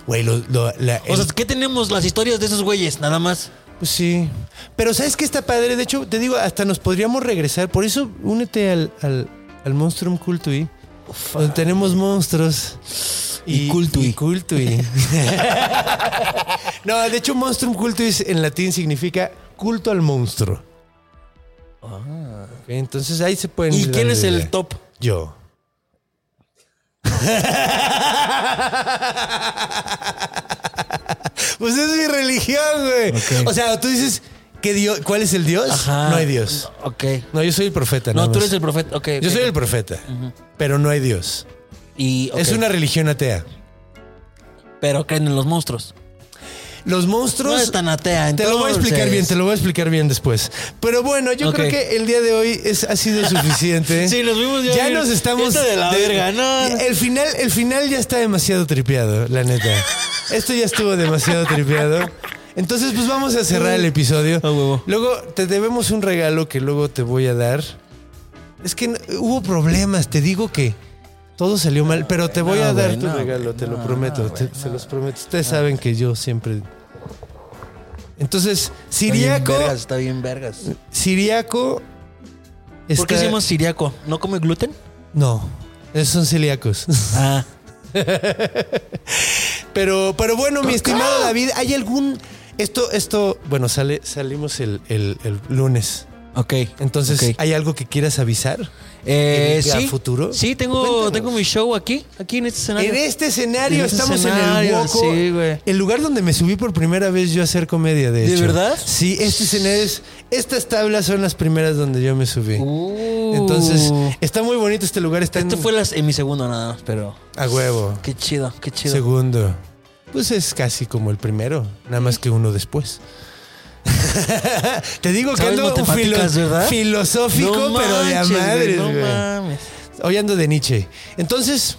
Güey, lo- lo- la- O sea, ¿qué tenemos? Las historias de esos güeyes, nada más. Pues sí. Pero ¿sabes qué está padre? De hecho, te digo, hasta nos podríamos regresar. Por eso, únete al, al, al Monstrum Cultui. Donde tenemos monstruos. Y cultui. y cultui. no, de hecho, Monstrum Cultuis en latín significa culto al monstruo. Ok, entonces ahí se pueden. Ah. ¿Y quién es el top? Yo. pues es mi religión, güey. O sea, tú dices que Dios, ¿cuál es el Dios? Ajá. No hay Dios. Ok. No, yo soy el profeta. No, nada tú más. eres el profeta. Ok. Yo soy el profeta, pero no hay Dios. Y, ok. Es una religión atea. Pero creen en los monstruos. Los monstruos. No es tan atea, Te lo voy a explicar entonces. bien, te lo voy a explicar bien después. Pero bueno, yo Ok. creo que el día de hoy es, ha sido suficiente. Sí, nos vimos ya Ya nos estamos. Esto de la verga, no. El final, el final ya está demasiado tripeado, la neta. Esto ya estuvo demasiado tripeado. Entonces, pues vamos a cerrar el episodio. Huevo. Luego te debemos un regalo que luego te voy a dar. Es que no- hubo problemas, te digo que todo salió mal, pero te voy No, a dar güey, tu no, regalo, te lo no, prometo, no, te- güey, se los prometo. Ustedes saben que yo siempre. Entonces, Está bien Siriaco, vergas, está bien vergas. Siriaco. ¿Por qué está- llama siriaco? ¿No come gluten? No, esos son celíacos. Ah. Pero, pero bueno, mi estimado David, ¿hay algún. Esto, esto, bueno, sale, salimos el, el- el lunes. Ok. Entonces. ¿hay algo que quieras avisar? Eh, ¿Que diga sí. futuro? Sí, tengo, Cuéntanos. tengo mi show aquí, aquí en este escenario. En este escenario, En este estamos en el Woco. sí, güey. El lugar donde me subí por primera vez yo a hacer comedia, de ¿De hecho. verdad? Sí, este escenario es. Estas tablas son las primeras donde yo me subí. Uh. Entonces, está muy bonito este lugar. Está Esto en, fue las, en mi segundo nada más, pero a huevo. qué chido, qué chido. Segundo. Pues es casi como el primero, nada más que uno después. Te digo que ¿Sabes ando verdad? filosófico, No pero de a madres, No güey. mames. Hoy ando de Nietzsche. Entonces,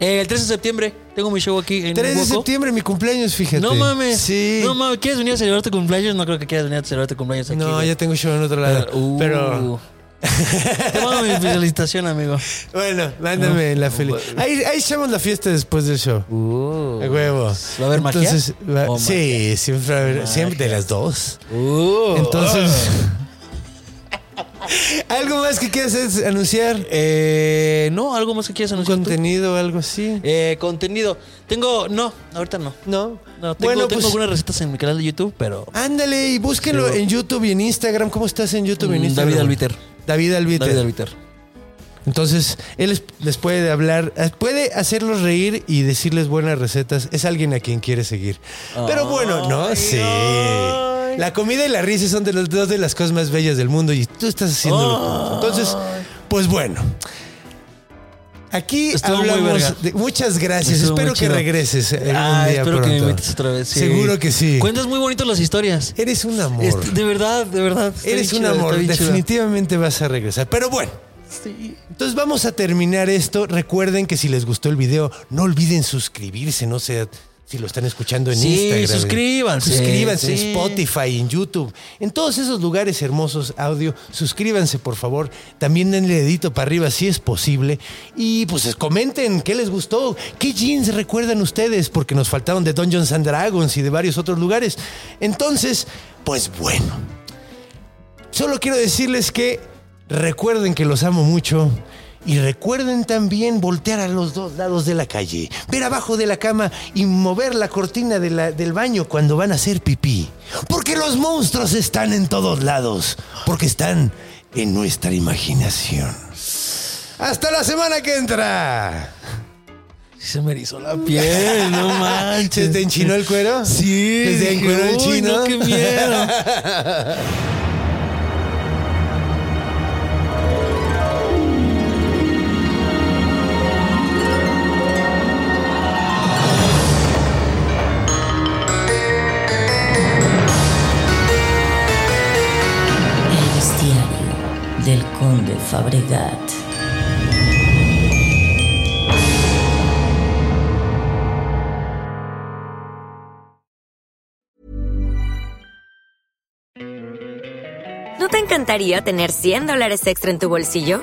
Eh, el 13 de septiembre tengo mi show aquí en 3 de septiembre, mi cumpleaños, fíjate. No mames. Sí. No mames, ¿quieres venir a celebrar tu cumpleaños? No creo que quieras venir a celebrar tu cumpleaños aquí. No, güey. ya tengo show en otro lado. Pero, uh, Pero, Te mando mi felicitación, amigo. bueno, mándame la feliz. Ahí, ahí echamos la fiesta después del show. A huevo. ¿Va a haber magia? Entonces, va- ¿O sí, siempre, va a haber- siempre de las dos. Uh. Entonces. ¿Algo más que quieras anunciar? Eh, no, algo más que quieras ¿Un anunciar. contenido algo así? Eh, contenido. Tengo, no, ahorita no. No. No, tengo, bueno, tengo pues. algunas recetas en mi canal de YouTube, pero. Ándale y búsquenlo Pero- en YouTube y en Instagram. ¿Cómo estás en YouTube y en Mm, Instagram? David Albiter. David Albiter. David Albiter. Entonces, él les, puede hablar, eh, puede hacerlos reír y decirles buenas recetas. Es alguien a quien quiere seguir. Pero bueno, no, Ay, sí. ay. La comida y la risa son de las dos de las cosas más bellas del mundo y tú estás haciéndolo. Entonces, pues bueno. Aquí Estuvo hablamos de muchas gracias. Estuvo Espero que regreses eh, Ah, día espero pronto. que me invites otra vez. sí. Seguro que sí. Cuentas muy bonitas las historias. Eres un amor. Este, de verdad, de verdad. Eres un chido, amor. Definitivamente vas a regresar. Pero bueno, Entonces vamos a terminar esto. Recuerden que si les gustó el video, no olviden suscribirse, no sé si lo están escuchando en Sí, Instagram. suscríbanse, Suscríbanse en. Spotify, en YouTube, en todos esos lugares hermosos audio. Suscríbanse, por favor. También denle dedito para arriba si es posible. Y pues comenten qué les gustó, qué jeans recuerdan ustedes, porque nos faltaron de Dungeons and Dragons y de varios otros lugares. Entonces, pues bueno. Solo quiero decirles que recuerden que los amo mucho y recuerden también voltear a los dos lados de la calle, ver abajo de la cama y mover la cortina de la- del baño cuando van a hacer pipí. Porque los monstruos están en todos lados, porque están en nuestra imaginación. Hasta la semana que entra. Se me erizó la piel, no manches. ¿Se te enchinó el cuero? Sí. ¿Se te encueró el "Uy, chino? no, qué miedo. conde Fabregat. ¿No te encantaría tener 100 dólares extra en tu bolsillo?